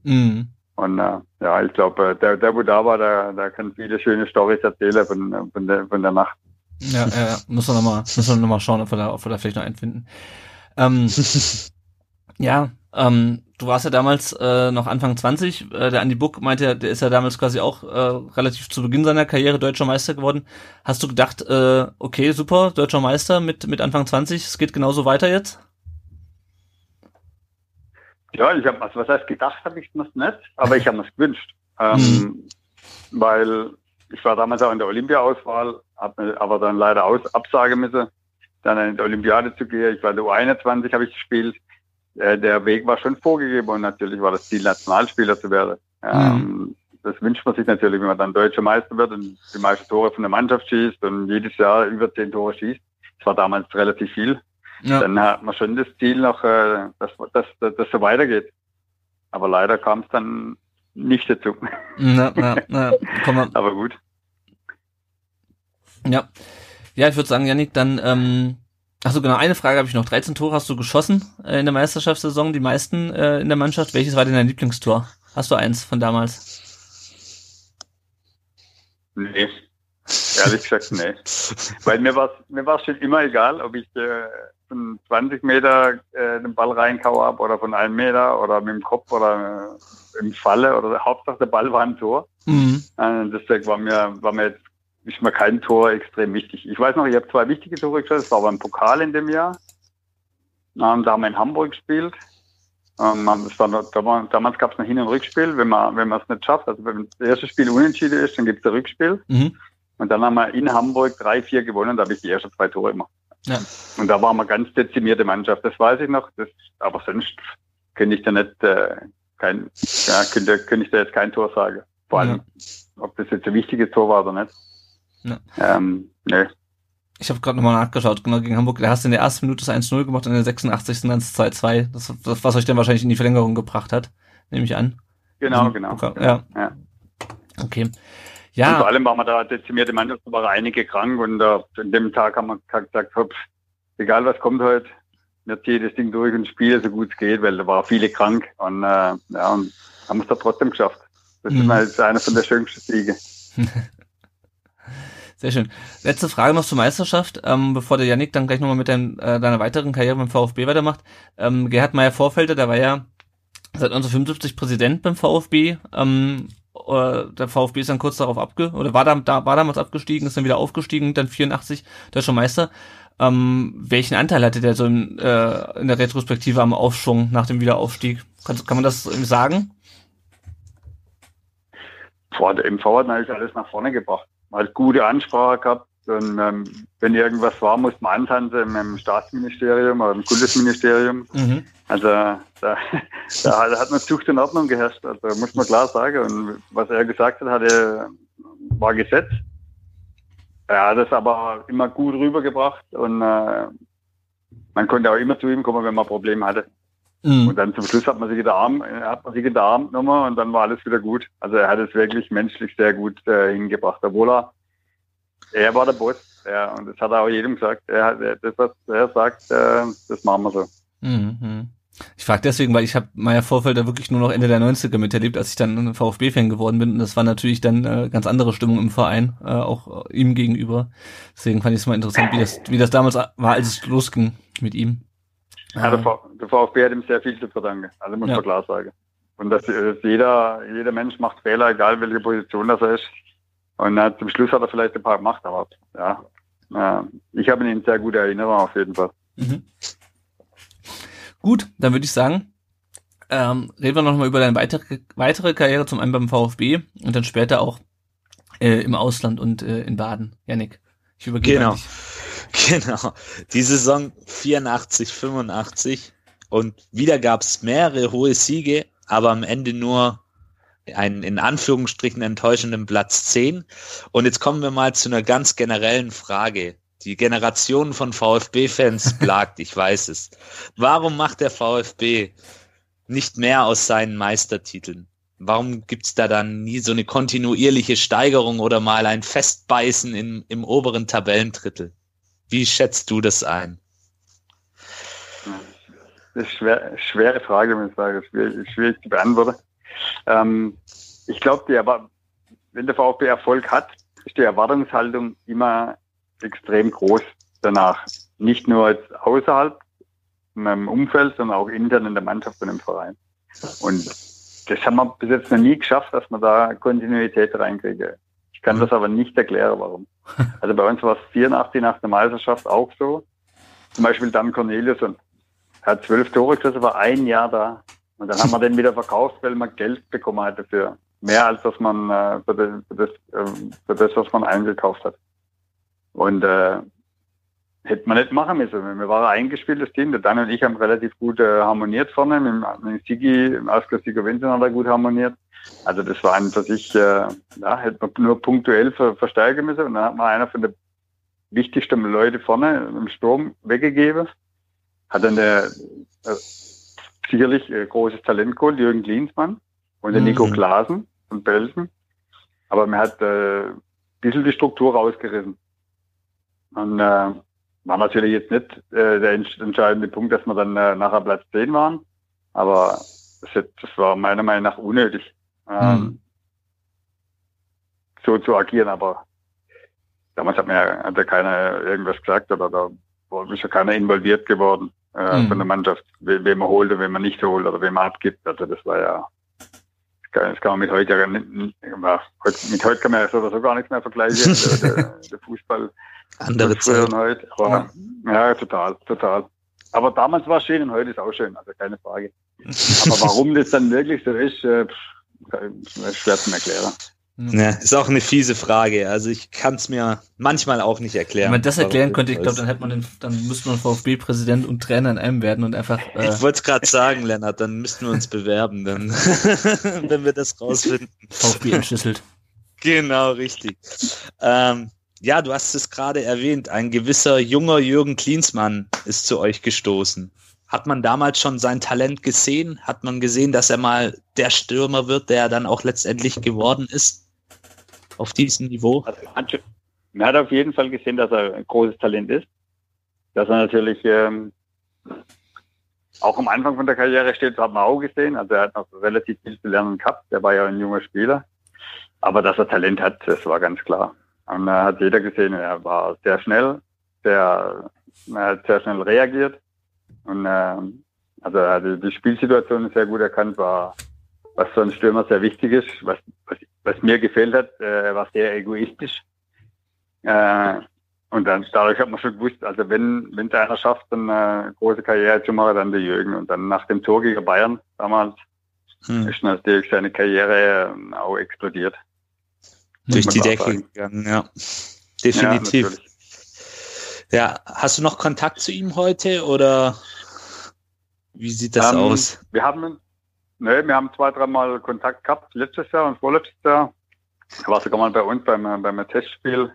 [SPEAKER 3] Mhm. Und äh, ja, ich glaube, äh, der, der, wo da war, der, der kann viele schöne Storys erzählen von, von, der, von der Nacht.
[SPEAKER 2] Ja, ja, muss man nochmal, muss man noch mal schauen, ob wir da, ob wir da vielleicht noch einen finden. Ähm, <laughs> ja, ähm, du warst ja damals äh, noch Anfang 20. Äh, der Andy Buck meinte ja, der ist ja damals quasi auch äh, relativ zu Beginn seiner Karriere deutscher Meister geworden. Hast du gedacht, äh, okay, super, deutscher Meister mit, mit Anfang 20, es geht genauso weiter jetzt?
[SPEAKER 3] Ja, ich habe, also was heißt gedacht habe ich das nicht, aber ich habe mir gewünscht. <laughs> Ähm, mhm. Weil ich war damals auch in der Olympia-Auswahl, habe aber dann leider aus, absagen müssen, dann in die Olympiade zu gehen. Ich war der U21, habe ich gespielt. Äh, der Weg war schon vorgegeben und natürlich war das Ziel, Nationalspieler zu werden. Ähm, mhm. Das wünscht man sich natürlich, wenn man dann deutscher Meister wird und die meisten Tore von der Mannschaft schießt und jedes Jahr über zehn Tore schießt. Das war damals relativ viel ja. dann hat man schon das Ziel noch, äh, dass, dass, dass, dass so weitergeht. Aber leider kam es dann nicht dazu. Na, na, <laughs> na, komm Aber gut.
[SPEAKER 2] Ja. Ja, ich würde sagen, Janik, dann, ähm, achso, genau, eine Frage habe ich noch. 13 Tore hast du geschossen äh, in der Meisterschaftssaison, die meisten äh, in der Mannschaft. Welches war denn dein Lieblingstor? Hast du eins von damals?
[SPEAKER 3] Nee, ehrlich gesagt, nee. <laughs> Weil mir war mir war's schon immer egal, ob ich äh, von 20 Meter äh, den Ball reinkaue ab oder von einem Meter oder mit dem Kopf oder äh, im Falle oder Hauptsache der Ball war ein Tor. Mhm. Äh, deswegen war mir, war mir jetzt ist mir kein Tor extrem wichtig. Ich weiß noch, ich habe zwei wichtige Tore geschossen. Das war beim Pokal in dem Jahr. Ähm, da haben wir in Hamburg gespielt. Ähm, war damals gab es noch Hin- und Rückspiel. Wenn man wenn man es nicht schafft, also wenn das erste Spiel unentschieden ist, dann gibt es ein Rückspiel. Mhm. Und dann haben wir in Hamburg drei, vier gewonnen, da habe ich die ersten zwei Tore gemacht. Ja. Und da waren wir ganz dezimierte Mannschaft, das weiß ich noch. Das, aber sonst könnte ich da nicht, äh, kein, ja, könnte, könnte ich da jetzt kein Tor sagen. Vor allem, ja. ob das jetzt ein wichtiges Tor war oder nicht. Ja. Ähm,
[SPEAKER 2] nee. Ich habe gerade nochmal nachgeschaut, genau gegen Hamburg. Da hast du in der ersten Minute das 1-0 gemacht und in der 86. dann das 2-2. Das, das, was euch dann wahrscheinlich in die Verlängerung gebracht hat, nehme ich an.
[SPEAKER 3] Genau, genau.
[SPEAKER 2] Ja. ja. Okay. Ja.
[SPEAKER 3] Und vor allem waren wir da dezimierte Mannschaft, da waren einige krank und uh, an dem Tag haben wir gesagt, hopp, egal was kommt heute, wir ziehen das Ding durch und spielen so gut es geht, weil da waren viele krank und, uh, ja, und haben es da trotzdem geschafft. Das mhm. ist einer von der schönsten Siege. <laughs>
[SPEAKER 2] Sehr schön. Letzte Frage noch zur Meisterschaft, ähm, bevor der Yannick dann gleich nochmal mit dein, äh, deiner weiteren Karriere beim VfB weitermacht. Ähm, Gerhard Meyer-Vorfelder, der war ja seit 1975 Präsident beim VfB. Ähm, der VfB ist dann kurz darauf abge oder war da, da war damals abgestiegen, ist dann wieder aufgestiegen, dann 84 deutscher Meister. Ähm, welchen Anteil hatte der so in, äh, in der Retrospektive am Aufschwung nach dem Wiederaufstieg? Kann, kann man das sagen?
[SPEAKER 3] Boah, der MV hat natürlich alles nach vorne gebracht. Man hat gute Ansprache gehabt. Und ähm, wenn irgendwas war, musste man antanzen im Staatsministerium oder im Kultusministerium. Mhm. Also da, <laughs> da, hat man Zucht und Ordnung geherrscht. Also muss man klar sagen. Und was er gesagt hat, hatte, war Gesetz. Er hat es aber immer gut rübergebracht und äh, man konnte auch immer zu ihm kommen, wenn man Probleme hatte. Mhm. Und dann zum Schluss hat man sich in der Arm, hat man sich in der Arm genommen und dann war alles wieder gut. Also er hat es wirklich menschlich sehr gut äh, hingebracht, obwohl er, er war der Boss. Ja, und das hat er auch jedem gesagt. Er hat, das, was er sagt, äh, das machen wir so. Mhm.
[SPEAKER 2] Ich frage deswegen, weil ich habe Meier Vorfelder wirklich nur noch Ende der 90er miterlebt, als ich dann VfB-Fan geworden bin. Und das war natürlich dann äh, ganz andere Stimmung im Verein, äh, auch ihm gegenüber. Deswegen fand ich es mal interessant, wie das, wie das damals war, als es losging mit ihm.
[SPEAKER 3] Ja, der, der, VfB hat ihm sehr viel zu verdanken. Also muss ja. man klar sagen. Und dass, dass, jeder, jeder Mensch macht Fehler, egal welche Position das ist. Und äh, zum Schluss hat er vielleicht ein paar gemacht, aber ja, äh, ich habe ihn in sehr gute Erinnerung auf jeden Fall. Mhm.
[SPEAKER 2] Gut, dann würde ich sagen, ähm, reden wir noch mal über deine weitere, weitere Karriere, zum einen beim VfB und dann später auch äh, im Ausland und äh, in Baden. Janik, ich übergebe
[SPEAKER 1] genau. <laughs> Genau. Die Saison 84, 85 und wieder gab es mehrere hohe Siege, aber am Ende nur einen in Anführungsstrichen enttäuschenden Platz 10. Und jetzt kommen wir mal zu einer ganz generellen Frage. Die Generation von VfB-Fans <laughs> plagt, ich weiß es. Warum macht der VfB nicht mehr aus seinen Meistertiteln? Warum gibt's da dann nie so eine kontinuierliche Steigerung oder mal ein Festbeißen im, im oberen Tabellendrittel? Wie schätzt du das ein?
[SPEAKER 3] Das ist schwer, schwere Frage, muss ich sagen. Schwierig, schwierig zu beantworten. Ähm, ich glaube, wenn der VfB Erfolg hat, ist die Erwartungshaltung immer extrem groß danach. Nicht nur außerhalb in meinem Umfeld, sondern auch intern in der Mannschaft und im Verein. Und das haben wir bis jetzt noch nie geschafft, dass man da Kontinuität reinkriege. Ich kann das aber nicht erklären, warum. <laughs> Also bei uns war es 84 nach der Meisterschaft auch so. Zum Beispiel Dan Corneliusson. Er hat zwölf Tore geschossen, war ein Jahr da. Und dann haben wir den wieder verkauft, weil man Geld bekommen hat dafür. Mehr als dass man äh, für, das, für, das, äh, für das, was man eingekauft hat. Und äh, hätte man nicht machen müssen. Wir waren ein eingespieltes Team. Der Dan und ich haben relativ gut äh, harmoniert vorne. Mit, mit Sigi, im Ausgleich Vincent hat er gut harmoniert. Also das war an für sich, äh, ja, hätte man nur punktuell ver verstärken müssen. Und dann hat man einer von den wichtigsten Leute vorne im Sturm weggegeben. Hat dann der äh, sicherlich äh, großes Talent geholt, Jürgen Klinsmann und der mhm. Nico Glasen und Belsen. Aber man hat äh, ein bisschen die Struktur rausgerissen. Und äh, war natürlich jetzt nicht äh, der entscheidende Punkt, dass wir dann äh, nachher Platz 10 waren. Aber das, das war meiner Meinung nach unnötig ähm, hm. so zu agieren. Aber damals hat mir hat ja keiner irgendwas gesagt oder da ist ja keiner involviert geworden äh, hm. von der Mannschaft, wen man holt und wen man nicht holt oder wen man abgibt. Also das war ja das kann man mit heute ja nicht, mit heute kann man ja sowieso gar nichts mehr vergleichen, <laughs> der, der, der Fußball.
[SPEAKER 1] Andere Zeit.
[SPEAKER 3] Heute. Aber, ja. ja, total, total. Aber damals war es schön und heute ist auch schön, also keine Frage. Aber <laughs> warum das dann wirklich so ist, äh, schwer zu erklären.
[SPEAKER 1] Ja, ist auch eine fiese Frage. Also ich kann es mir manchmal auch nicht erklären.
[SPEAKER 2] Wenn man das erklären könnte, ich glaube, dann hätte man den, dann müsste man VfB-Präsident und Trainer in einem werden und einfach.
[SPEAKER 1] Äh ich wollte es gerade sagen, Lennart, dann müssten wir uns bewerben, dann, <laughs> wenn wir das rausfinden.
[SPEAKER 2] VfB entschlüsselt.
[SPEAKER 1] Genau, richtig. Ähm, ja, du hast es gerade erwähnt. Ein gewisser junger Jürgen Klinsmann ist zu euch gestoßen. Hat man damals schon sein Talent gesehen? Hat man gesehen, dass er mal der Stürmer wird, der er dann auch letztendlich geworden ist? auf diesem Niveau?
[SPEAKER 3] Also, man hat auf jeden Fall gesehen, dass er ein großes Talent ist. Dass er natürlich ähm, auch am Anfang von der Karriere steht, hat man auch gesehen. Also er hat noch relativ viel zu lernen gehabt. Der war ja ein junger Spieler. Aber dass er Talent hat, das war ganz klar. Und da hat jeder gesehen, er war sehr schnell, sehr, er hat sehr schnell reagiert. Und äh, also die, die Spielsituation sehr gut erkannt, war, was für ein Stürmer sehr wichtig ist, was, was was mir gefällt hat, äh, er war sehr egoistisch. Äh, und dann dadurch hat man schon gewusst, also wenn wenn es einer schafft, dann eine große Karriere zu machen, dann der Jürgen. Und dann nach dem Tor gegen Bayern damals hm. ist natürlich seine Karriere ähm, auch explodiert.
[SPEAKER 1] Durch die Decke gegangen, ja. Definitiv. Ja, ja, hast du noch Kontakt zu ihm heute oder wie sieht das um, ähm, aus?
[SPEAKER 3] Wir haben Nee, wir haben zwei, dreimal Kontakt gehabt, letztes Jahr und vorletztes Jahr. Er war sogar mal bei uns beim, beim Testspiel,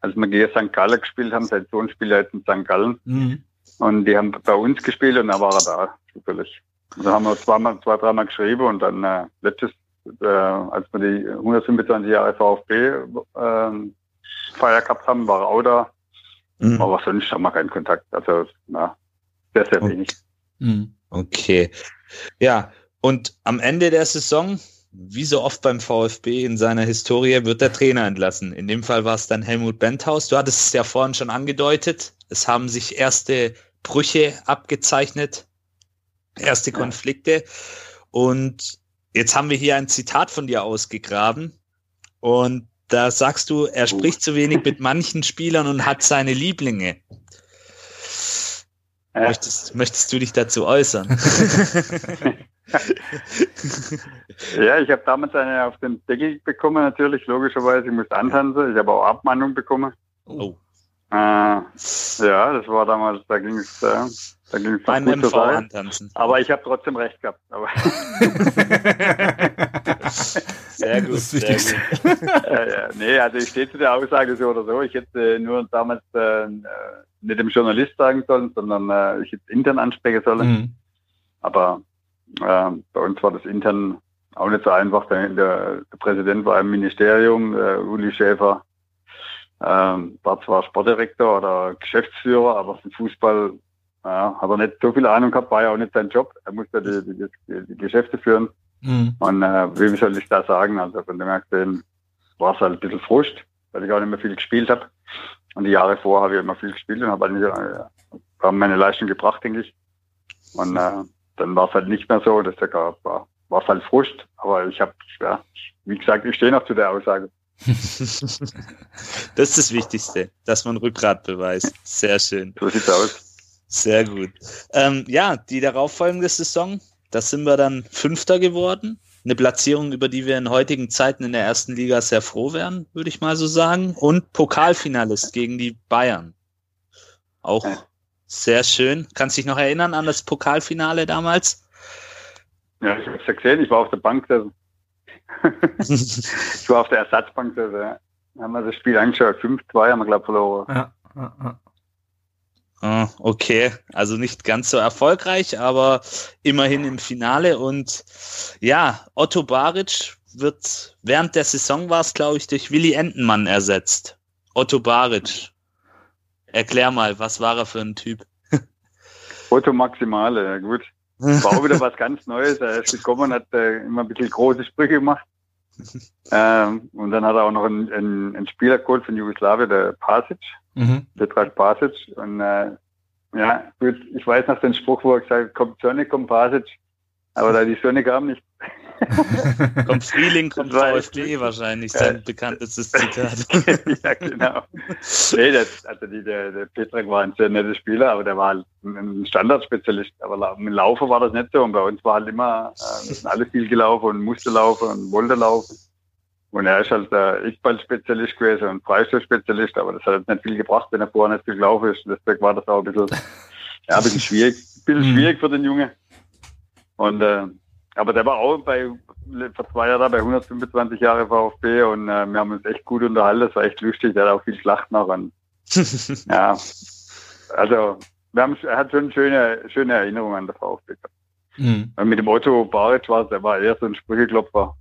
[SPEAKER 3] als wir gegen St. Gallen gespielt haben. Sein Sohn spielt jetzt in St. Gallen. Mhm. Und die haben bei uns gespielt und dann war er da, zufällig. Und dann haben wir zweimal, zwei, dreimal geschrieben und dann äh, letztes, äh, als wir die 125 Jahre VfB äh, Feier gehabt haben, war er auch da. Mhm. Aber sonst haben wir keinen Kontakt. Also, na, sehr, sehr wenig.
[SPEAKER 1] Mhm. Okay. Ja, und am Ende der Saison, wie so oft beim VfB in seiner Historie, wird der Trainer entlassen. In dem Fall war es dann Helmut Benthaus. Du hattest es ja vorhin schon angedeutet. Es haben sich erste Brüche abgezeichnet, erste Konflikte. Und jetzt haben wir hier ein Zitat von dir ausgegraben. Und da sagst du, er spricht zu wenig mit manchen Spielern und hat seine Lieblinge. Möchtest, möchtest du dich dazu äußern? <laughs>
[SPEAKER 3] ja, ich habe damals eine auf den Deckel bekommen, natürlich, logischerweise. Ich musste antanzen. Ich habe auch Abmahnung bekommen. Oh. Äh, ja, das war damals, da ging es äh, da ging's
[SPEAKER 1] Beim gut MV antanzen.
[SPEAKER 3] Aber ich habe trotzdem recht gehabt. Aber <laughs> <laughs>
[SPEAKER 1] sehr gut, sehr gut. <laughs>
[SPEAKER 3] äh, ja, nee, also ich stehe zu der Aussage so oder so. Ich hätte nur damals äh, nicht dem Journalist sagen sollen, sondern äh, ich hätte intern ansprechen sollen. Mhm. Aber äh, bei uns war das intern auch nicht so einfach. Der, der, Präsident war im Ministerium, äh, Uli Schäfer ähm, war zwar Sportdirektor oder Geschäftsführer, aber vom Fußball ja, hat er nicht so viel Ahnung gehabt, war ja auch nicht sein Job. Er musste die, die, die, die Geschäfte führen. Mhm. Und äh, wie soll ich da sagen? Also von dem her gesehen war es halt ein bisschen Frust, weil ich auch nicht mehr viel gespielt habe. Und die Jahre vorher habe ich immer viel gespielt und habe eigentlich äh, meine Leistung gebracht, denke ich. Und äh, dann war es halt nicht mehr so. Das war, war halt Frust. Aber ich habe, ja, wie gesagt, ich stehe noch zu der Aussage.
[SPEAKER 1] Das ist das Wichtigste, dass man Rückgrat beweist. Sehr schön.
[SPEAKER 3] So sieht's aus.
[SPEAKER 1] Sehr gut. Ähm, ja, die darauffolgende Saison, da sind wir dann Fünfter geworden. Eine Platzierung, über die wir in heutigen Zeiten in der ersten Liga sehr froh wären, würde ich mal so sagen. Und Pokalfinalist gegen die Bayern. Auch sehr schön. Kannst dich noch erinnern an das Pokalfinale damals?
[SPEAKER 3] Ja, ich habe es ja gesehen. Ich war auf der Bank. Ich war auf der Ersatzbank. Da haben wir das Spiel angeschaut. 5-2 haben wir, glaube ich, verloren. Ja, ja, ja.
[SPEAKER 1] Ah, okay, also nicht ganz so erfolgreich, aber immerhin im Finale. Und ja, Otto Baric wird während der Saison war es, glaube ich, durch Willy Entenmann ersetzt. Otto Baric, Erklär mal, was war er für ein Typ?
[SPEAKER 3] Otto Maximale, ja gut. War auch wieder <laughs> was ganz Neues. Er ist gekommen, hat äh, immer ein bisschen große Sprüche gemacht. ähm, und dann hat er auch noch einen, einen, einen Spieler geholt von Jugoslawien, der Pasic, mhm. Petraj Pasic. Und äh, ja, gut, ich weiß noch den Spruch, wo er gesagt hat, kommt Sonne, kommt Pasic. Aber da die Sonne kam nicht, <laughs>
[SPEAKER 1] kommt Frühling, kommt VfB wahrscheinlich, sein ja. bekanntestes Zitat. <laughs>
[SPEAKER 3] ja, genau. Nee, das, also die, der, der Petrak war ein sehr netter Spieler, aber der war halt ein Standardspezialist. Aber mit Laufen war das nicht so. Und bei uns war halt immer, äh, alle viel gelaufen und musste laufen und wollte laufen. Und er ist halt der Eckball-Spezialist gewesen und Freistoß-Spezialist, aber das hat nicht viel gebracht, wenn er vorher nicht viel gelaufen ist. Deswegen war das auch ein bisschen, ja, ein bisschen schwierig, ein bisschen mhm. schwierig für den Jungen. Und, äh, aber der war auch bei, vor zwei Jahren bei 125 Jahre VfB und äh, wir haben uns echt gut unterhalten. Das war echt lustig. Der hat auch viel Schlacht noch an. <laughs> ja, also wir haben, er hat schon schöne, schöne Erinnerungen an der VfB. Mhm. Mit dem Otto Baric war es, der war eher so ein Sprücheklopfer.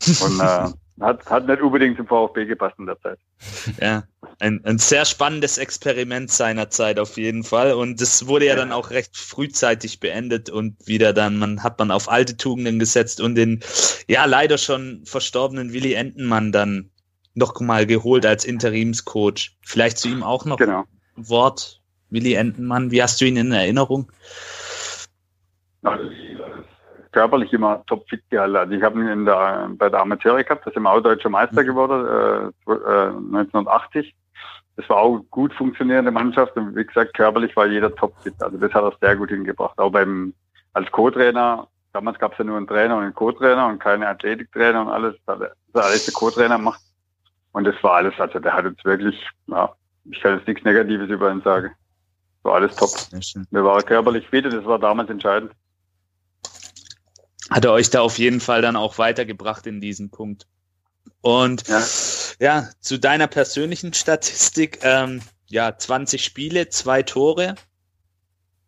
[SPEAKER 3] <laughs> Und äh, hat, hat nicht unbedingt zum VfB gepasst in der Zeit. <laughs>
[SPEAKER 1] Ja, ein, ein sehr spannendes Experiment seiner Zeit auf jeden Fall. Und das wurde ja dann auch recht frühzeitig beendet und wieder dann, man hat man auf alte Tugenden gesetzt und den ja leider schon verstorbenen Willi Entenmann dann noch mal geholt als Interimscoach. Vielleicht zu ihm auch noch genau. ein Wort, Willi Entenmann. Wie hast du ihn in Erinnerung?
[SPEAKER 3] Also, körperlich immer topfit gehalten. Also ich habe ihn in der, bei der Amateure gehabt, das ist auch deutscher Meister mhm. geworden, äh, 1980. Das war auch gut funktionierende Mannschaft und wie gesagt, körperlich war jeder topfit. Also das hat er sehr gut hingebracht. Auch beim, als Co-Trainer, damals gab es ja nur einen Trainer und einen Co-Trainer und keine Athletiktrainer und alles. Das hat alles der Co-Trainer gemacht. Und das war alles, also der hat uns wirklich, ja, ich kann jetzt nichts Negatives über ihn sagen. War alles top. Wir waren körperlich fit und das war damals entscheidend
[SPEAKER 1] hat er euch da auf jeden Fall dann auch weitergebracht in diesem Punkt. Und ja, ja zu deiner persönlichen Statistik, ähm, ja, 20 Spiele, zwei Tore.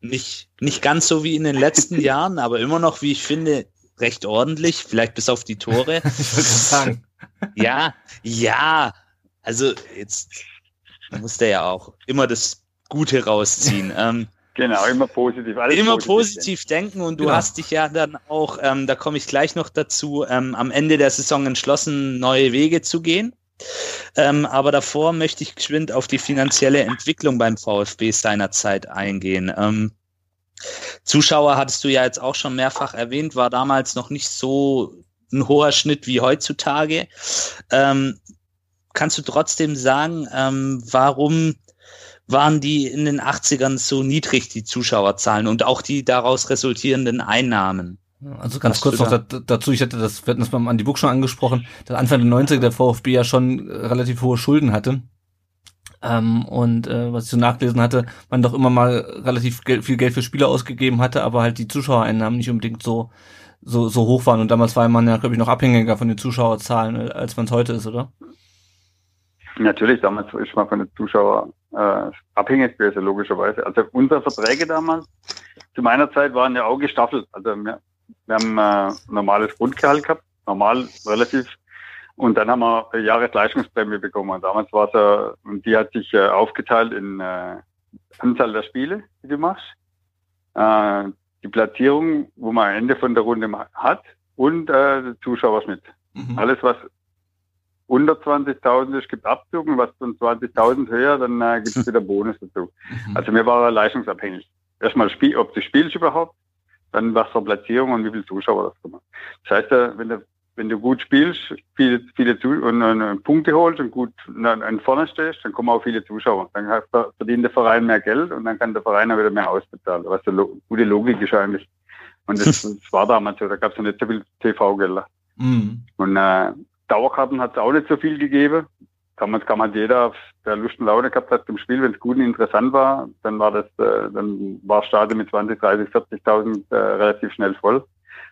[SPEAKER 1] Nicht, nicht ganz so wie in den letzten <laughs> Jahren, aber immer noch, wie ich finde, recht ordentlich, vielleicht bis auf die Tore. <laughs> <laughs> Ja, ja. Also jetzt muss der ja auch immer das Gute rausziehen. ähm,
[SPEAKER 3] Genau, immer positiv.
[SPEAKER 1] Alles immer positiv, positiv denken und du genau. hast dich ja dann auch, ähm, da komme ich gleich noch dazu, ähm, am Ende der Saison entschlossen, neue Wege zu gehen. Ähm, aber davor möchte ich geschwind auf die finanzielle Entwicklung beim VfB seinerzeit eingehen. Ähm, Zuschauer hattest du ja jetzt auch schon mehrfach erwähnt, war damals noch nicht so ein hoher Schnitt wie heutzutage. Ähm, kannst du trotzdem sagen, ähm, warum waren die in den 80ern so niedrig, die Zuschauerzahlen und auch die daraus resultierenden Einnahmen.
[SPEAKER 2] Also ganz Hast kurz noch da? dazu, ich hatte das, wir hatten das beim Andi Buch schon angesprochen, dass Anfang der 90er der VfB ja schon relativ hohe Schulden hatte. Ähm, und äh, was ich so nachgelesen hatte, man doch immer mal relativ Geld, viel Geld für Spieler ausgegeben hatte, aber halt die Zuschauereinnahmen nicht unbedingt so so, so hoch waren. Und damals war man ja, glaube ich, noch abhängiger von den Zuschauerzahlen, als man es heute ist, oder?
[SPEAKER 3] Natürlich, damals ist man von den Zuschauern äh, abhängig gewesen, logischerweise. Also unsere Verträge damals zu meiner Zeit waren ja auch gestaffelt. Also wir, wir haben äh, normales Grundgehalt gehabt, normal relativ. Und dann haben wir Jahresleistungsprämie bekommen. Und damals war es ja, und die hat sich äh, aufgeteilt in äh, Anzahl der Spiele, die du machst, äh, die Platzierung, wo man am Ende von der Runde hat und äh, Zuschauerschnitt. Mhm. Alles, was unter 20.000 ist, gibt Abzug und was von 20.000 höher, dann äh, gibt es wieder Bonus dazu. Mhm. Also mir war leistungsabhängig. Erstmal, Spiel, ob du spielst überhaupt, dann was für Platzierung und wie viele Zuschauer das gemacht. Das heißt, äh, wenn du, wenn du gut spielst, viele, viele Zu und, und, und Punkte holst und gut an vorne stehst, dann kommen auch viele Zuschauer. Dann verdient der Verein mehr Geld und dann kann der Verein auch wieder mehr ausbezahlen, was eine gute Logik ist eigentlich. Und das, <laughs> das war damals so, da gab es ja nicht so viel TV-Gelder. Mhm. Und äh, Dauerkarten hat es auch nicht so viel gegeben. Damals kann man jeder, der Lust und Laune gehabt hat zum Spiel, wenn es gut und interessant war, dann war das, äh, dann war Stadion mit 20, 30, 40.000 äh, relativ schnell voll.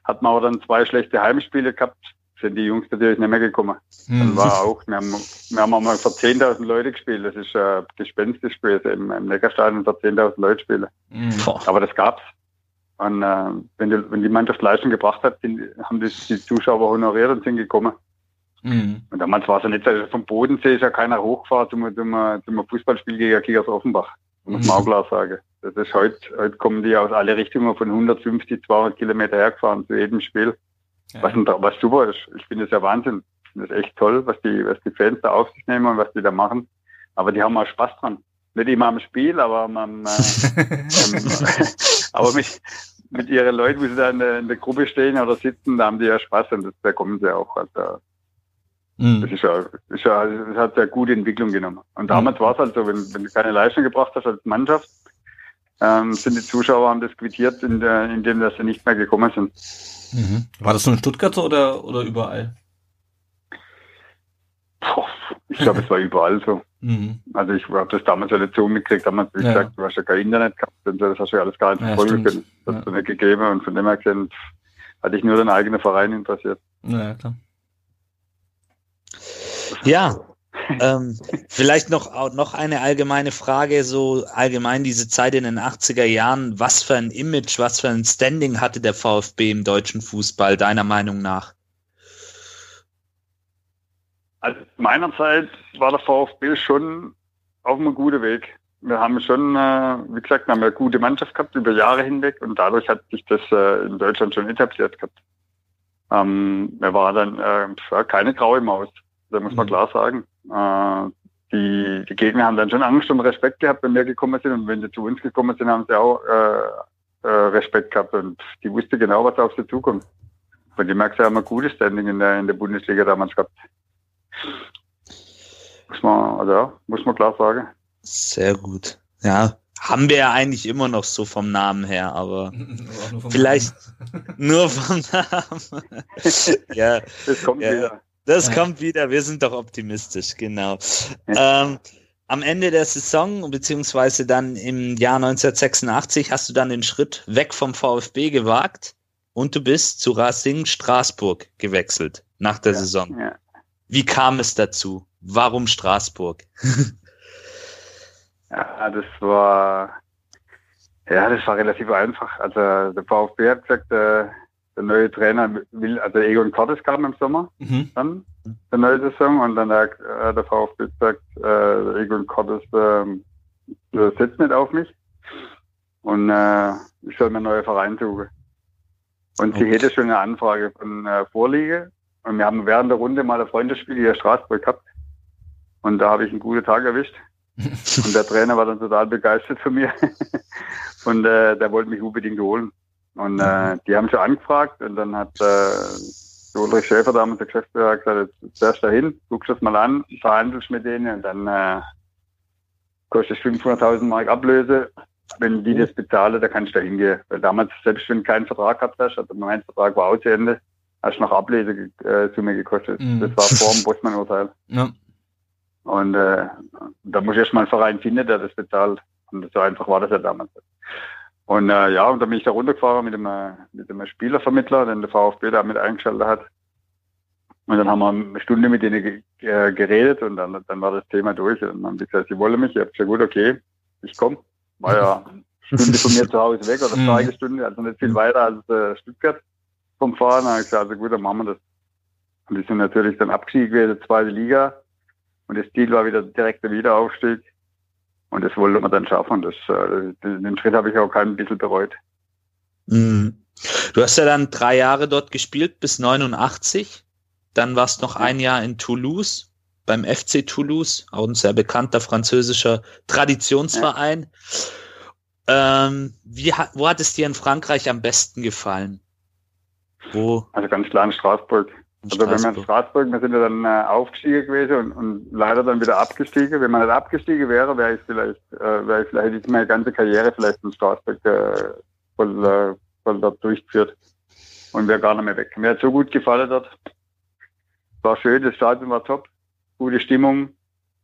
[SPEAKER 3] Hat man aber dann zwei schlechte Heimspiele gehabt, sind die Jungs natürlich nicht mehr gekommen. Mhm. Dann war auch, wir haben, wir haben einmal vor 10.000 Leute gespielt. Das ist äh, gespenstisch gewesen, im, im Neckarstadion vor 10.000 Leute spielen. Mhm. Aber das gab's. Und äh, wenn, die, wenn die Mannschaft Leistung gebracht hat, sind, haben die, die Zuschauer honoriert und sind gekommen. Mhm. Und damals war es ja nicht, also vom Bodensee ist ja keiner hochgefahren zum, zum, zum Fußballspiel gegen Kickers Offenbach. Muss man auch klar sagen. Das ist heute, heute kommen die aus alle Richtungen von 150, 200 Kilometer hergefahren zu jedem Spiel. Ja. Was, was super ist. Ich finde es ja Wahnsinn. Ich finde es echt toll, was die, was die Fans da auf sich nehmen und was die da machen. Aber die haben auch Spaß dran. Nicht immer am Spiel, aber am, am, äh, <laughs> aber mit, mit ihren Leuten, wo sie da in der, in der Gruppe stehen oder sitzen, da haben die ja Spaß und das, da kommen sie auch. Also, Mhm. Das ist ja, ist ja, das hat ja gute Entwicklung genommen. Und damals war es halt so, wenn, wenn du keine Leistung gebracht hast als Mannschaft, ähm, sind die Zuschauer haben das quittiert, in der, indem dass sie nicht mehr gekommen sind.
[SPEAKER 2] Mhm. War das nur in Stuttgart oder, oder überall?
[SPEAKER 3] glaube, es war überall so. Mhm. Also ich habe das damals ja nicht so mitgekriegt, damals, wie ja. gesagt, du hast ja kein Internet gehabt und das hast du ja alles gar nicht verfolgen ja, können. Das hast du nicht gegeben und von dem her gesehen hatte ich nur den eigenen Verein interessiert.
[SPEAKER 2] Ja, klar.
[SPEAKER 1] Ja, ähm, vielleicht noch, noch eine allgemeine Frage, so allgemein diese Zeit in den 80er Jahren. Was für ein Image, was für ein Standing hatte der VfB im deutschen Fußball, deiner Meinung nach?
[SPEAKER 3] Also meiner Zeit war der VfB schon auf einem guten Weg. Wir haben schon, äh, wie gesagt, wir haben eine gute Mannschaft gehabt über Jahre hinweg und dadurch hat sich das äh, in Deutschland schon etabliert gehabt. Ähm, er war dann äh, keine graue Maus, da muss man mhm. klar sagen. Äh, die, die Gegner haben dann schon Angst und Respekt gehabt, wenn wir gekommen sind. Und wenn sie zu uns gekommen sind, haben sie auch äh, äh, Respekt gehabt. Und die wusste genau, was auf sie zukommt. Von dem her haben wir ein gutes Standing in der, in der Bundesliga damals gehabt. Muss man, also ja, muss man klar sagen.
[SPEAKER 1] Sehr gut. Ja, haben wir ja eigentlich immer noch so vom Namen her, aber <laughs> nur vielleicht Namen. nur vom Namen. <laughs> ja,
[SPEAKER 3] das kommt ja. wieder.
[SPEAKER 1] Das kommt wieder, wir sind doch optimistisch, genau. Ähm, am Ende der Saison, beziehungsweise dann im Jahr 1986, hast du dann den Schritt weg vom VfB gewagt und du bist zu Racing Straßburg gewechselt nach der ja, Saison. Ja. Wie kam es dazu? Warum Straßburg? <laughs>
[SPEAKER 3] ja, das war ja, das war relativ einfach. Also der VfB hat gesagt, äh, der neue Trainer will, also Egon Cortes kam im Sommer mhm. dann, der neue Saison, und dann hat äh, der VfB gesagt, äh, Egon Cortes äh, setzt nicht auf mich und äh, ich soll mir einen neuen Verein suchen. Und okay. sie hätte schon eine Anfrage von äh, Vorliege und wir haben während der Runde mal ein Freundesspiel hier in Straßburg gehabt und da habe ich einen guten Tag erwischt. <laughs> und der Trainer war dann total begeistert von mir <laughs> und äh, der wollte mich unbedingt holen. Und äh, die haben schon angefragt und dann hat äh, Ulrich Schäfer damals der Geschäftsführer gesagt, jetzt fährst du hin, guckst das mal an, verhandelst mit denen und dann äh, kostet 500.000 Mark Ablöse. Wenn die das bezahlen, dann kannst du da hingehen. Weil damals, selbst wenn du keinen Vertrag gehabt hast, also mein Vertrag war auch zu Ende, hast du noch Ablösesumme äh, gekostet. Mhm. Das war vor dem Bossmann-Urteil. Ja. Und äh, da muss ich erst mal einen Verein finden, der das bezahlt. Und so einfach war das ja damals. Und äh, ja, und dann bin ich da runtergefahren mit dem, äh, mit dem Spielervermittler, den der VfB da mit eingeschaltet hat. Und dann haben wir eine Stunde mit denen äh, geredet und dann, dann war das Thema durch. Und dann haben sie gesagt, sie wollen mich. Ich habe gesagt, gut, okay, ich komme. War ja eine <laughs> Stunde von mir zu Hause weg oder zwei mhm. Stunden, also nicht viel weiter als äh, Stuttgart vom Fahren. Dann habe ich gesagt, also gut, dann machen wir das. Und die sind natürlich dann abgestiegen gewesen, zweite Liga. Und das Ziel war wieder direkt der Wiederaufstieg. Und das wollte man dann schaffen. Das, äh, den Schritt habe ich auch kein bisschen bereut.
[SPEAKER 1] Mhm. Du hast ja dann drei Jahre dort gespielt bis 89. Dann warst noch ein Jahr in Toulouse beim FC Toulouse, auch ein sehr bekannter französischer Traditionsverein. Ja. Ähm, wie, wo hat es dir in Frankreich am besten gefallen?
[SPEAKER 3] Wo? Also ganz klar in Straßburg. Also wenn man in Straßburg, wir sind ja dann äh, aufgestiegen gewesen und, und leider dann wieder abgestiegen. Wenn man nicht abgestiegen wäre, wäre ich vielleicht, äh, wäre ich vielleicht hätte ich meine ganze Karriere vielleicht in Straßburg äh, voll, äh, voll dort durchgeführt und wäre gar nicht mehr weg. Mir hat so gut gefallen dort. War schön, das Stadion war top, gute Stimmung,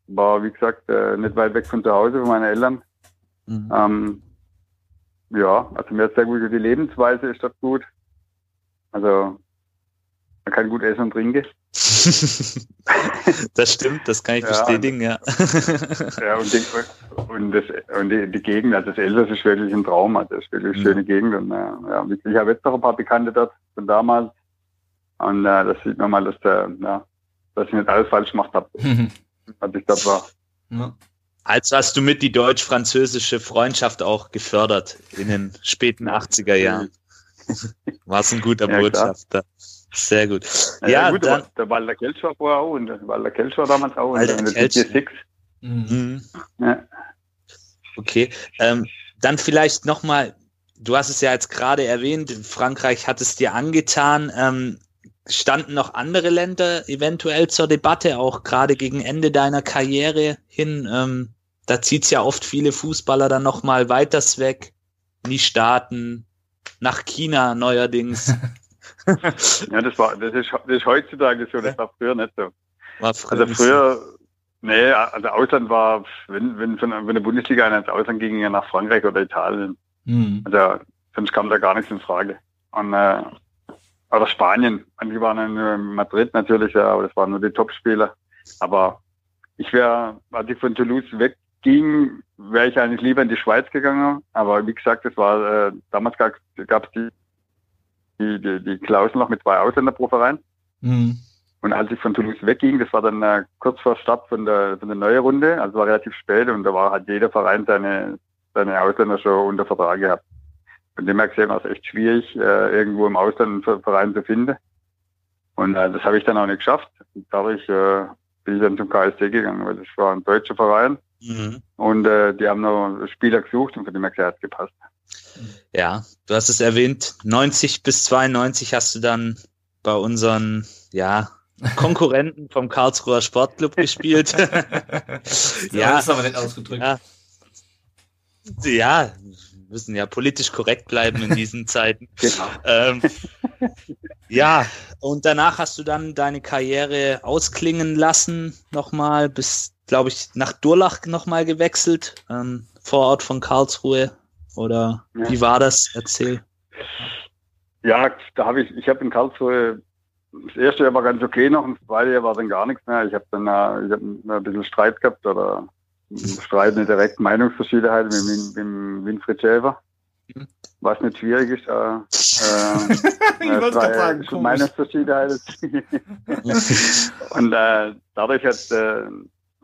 [SPEAKER 3] war wie gesagt äh, nicht weit weg von zu Hause von meinen Eltern. Mhm. Ähm, ja, also mir hat sehr gut die Lebensweise ist dort gut. Also man kann gut essen und trinken. <laughs>
[SPEAKER 1] das stimmt, das kann ich ja, bestätigen, ja. <laughs>
[SPEAKER 3] ja, und, die, und, das, und die, die Gegend, also das Elsass ist wirklich ein Traum, also das ist wirklich eine schöne Gegend. Und, äh, ja, ich habe jetzt noch ein paar Bekannte dort von damals. Und äh, das sieht man mal, dass, der, ja, dass ich nicht alles falsch gemacht habe, <laughs> als ich dort war.
[SPEAKER 1] Ja. Also hast du mit die deutsch-französische Freundschaft auch gefördert in den späten 80er Jahren. Warst ein guter ja, Botschafter. Klar. Sehr gut.
[SPEAKER 3] Ja, ja gut, dann, der Walter Kelch war vorher auch und der Walter Kelch war damals auch
[SPEAKER 1] Walter in der Six. Mhm. Ja. Okay. Ähm, dann vielleicht nochmal, du hast es ja jetzt gerade erwähnt, Frankreich hat es dir angetan. Ähm, standen noch andere Länder eventuell zur Debatte, auch gerade gegen Ende deiner Karriere hin? Ähm, da zieht's ja oft viele Fußballer dann nochmal weiters weg, in die Staaten, nach China neuerdings. <laughs>
[SPEAKER 3] ja, das war, das ist, das ist heutzutage so, das war früher nicht so. War früher also früher, Nee, also Ausland war, wenn, wenn, von, wenn der Bundesliga ins Ausland ging, ja nach Frankreich oder Italien. Mhm. Also sonst kam da gar nichts in Frage. Und, äh, oder Spanien. Manche waren in Madrid natürlich, ja, aber das waren nur die Topspieler. Aber ich wäre, als ich von Toulouse wegging, wäre ich eigentlich lieber in die Schweiz gegangen. Aber wie gesagt, das war äh, damals gab es die, die, die, die Klausel noch mit zwei Ausländer pro Verein. Mhm. Und als ich von Toulouse wegging, das war dann äh, kurz vor Start von der, von der neuen Runde, also war relativ spät und da war halt jeder Verein seine, seine Ausländer schon unter Vertrag gehabt. Von dem her gesehen war es echt schwierig, äh, irgendwo im Ausland einen Verein zu finden. Und äh, das habe ich dann auch nicht geschafft. Und dadurch äh, bin ich dann zum KSC gegangen, weil das war ein deutscher Verein. Mhm. Und äh, die haben noch Spieler gesucht und von dem her gesehen hat es gepasst.
[SPEAKER 1] Ja, du hast es erwähnt, 90 bis 92 hast du dann bei unseren, ja, Konkurrenten vom Karlsruher Sportclub gespielt. <laughs>
[SPEAKER 2] ja, das ist aber nicht ausgedrückt.
[SPEAKER 1] Ja, ja, müssen ja politisch korrekt bleiben in diesen Zeiten. <laughs> Genau. Ähm, ja, und danach hast du dann deine Karriere ausklingen lassen, nochmal, bis, glaube ich, nach Durlach nochmal gewechselt, ähm, vor Ort von Karlsruhe. Oder ja. wie war das? Erzähl.
[SPEAKER 3] Ja, da habe ich, ich habe in Karlsruhe das erste Jahr war ganz okay noch, und das zweite Jahr war dann gar nichts mehr. Ich habe dann äh, ich hab ein bisschen Streit gehabt oder Streit, eine direkte Meinungsverschiedenheit mit, mit, mit Winfried Schäfer. Mhm. Was nicht schwierig ist, äh, <laughs> äh, äh sagen, Meinungsverschiedenheit. <laughs> und äh, dadurch hat, äh,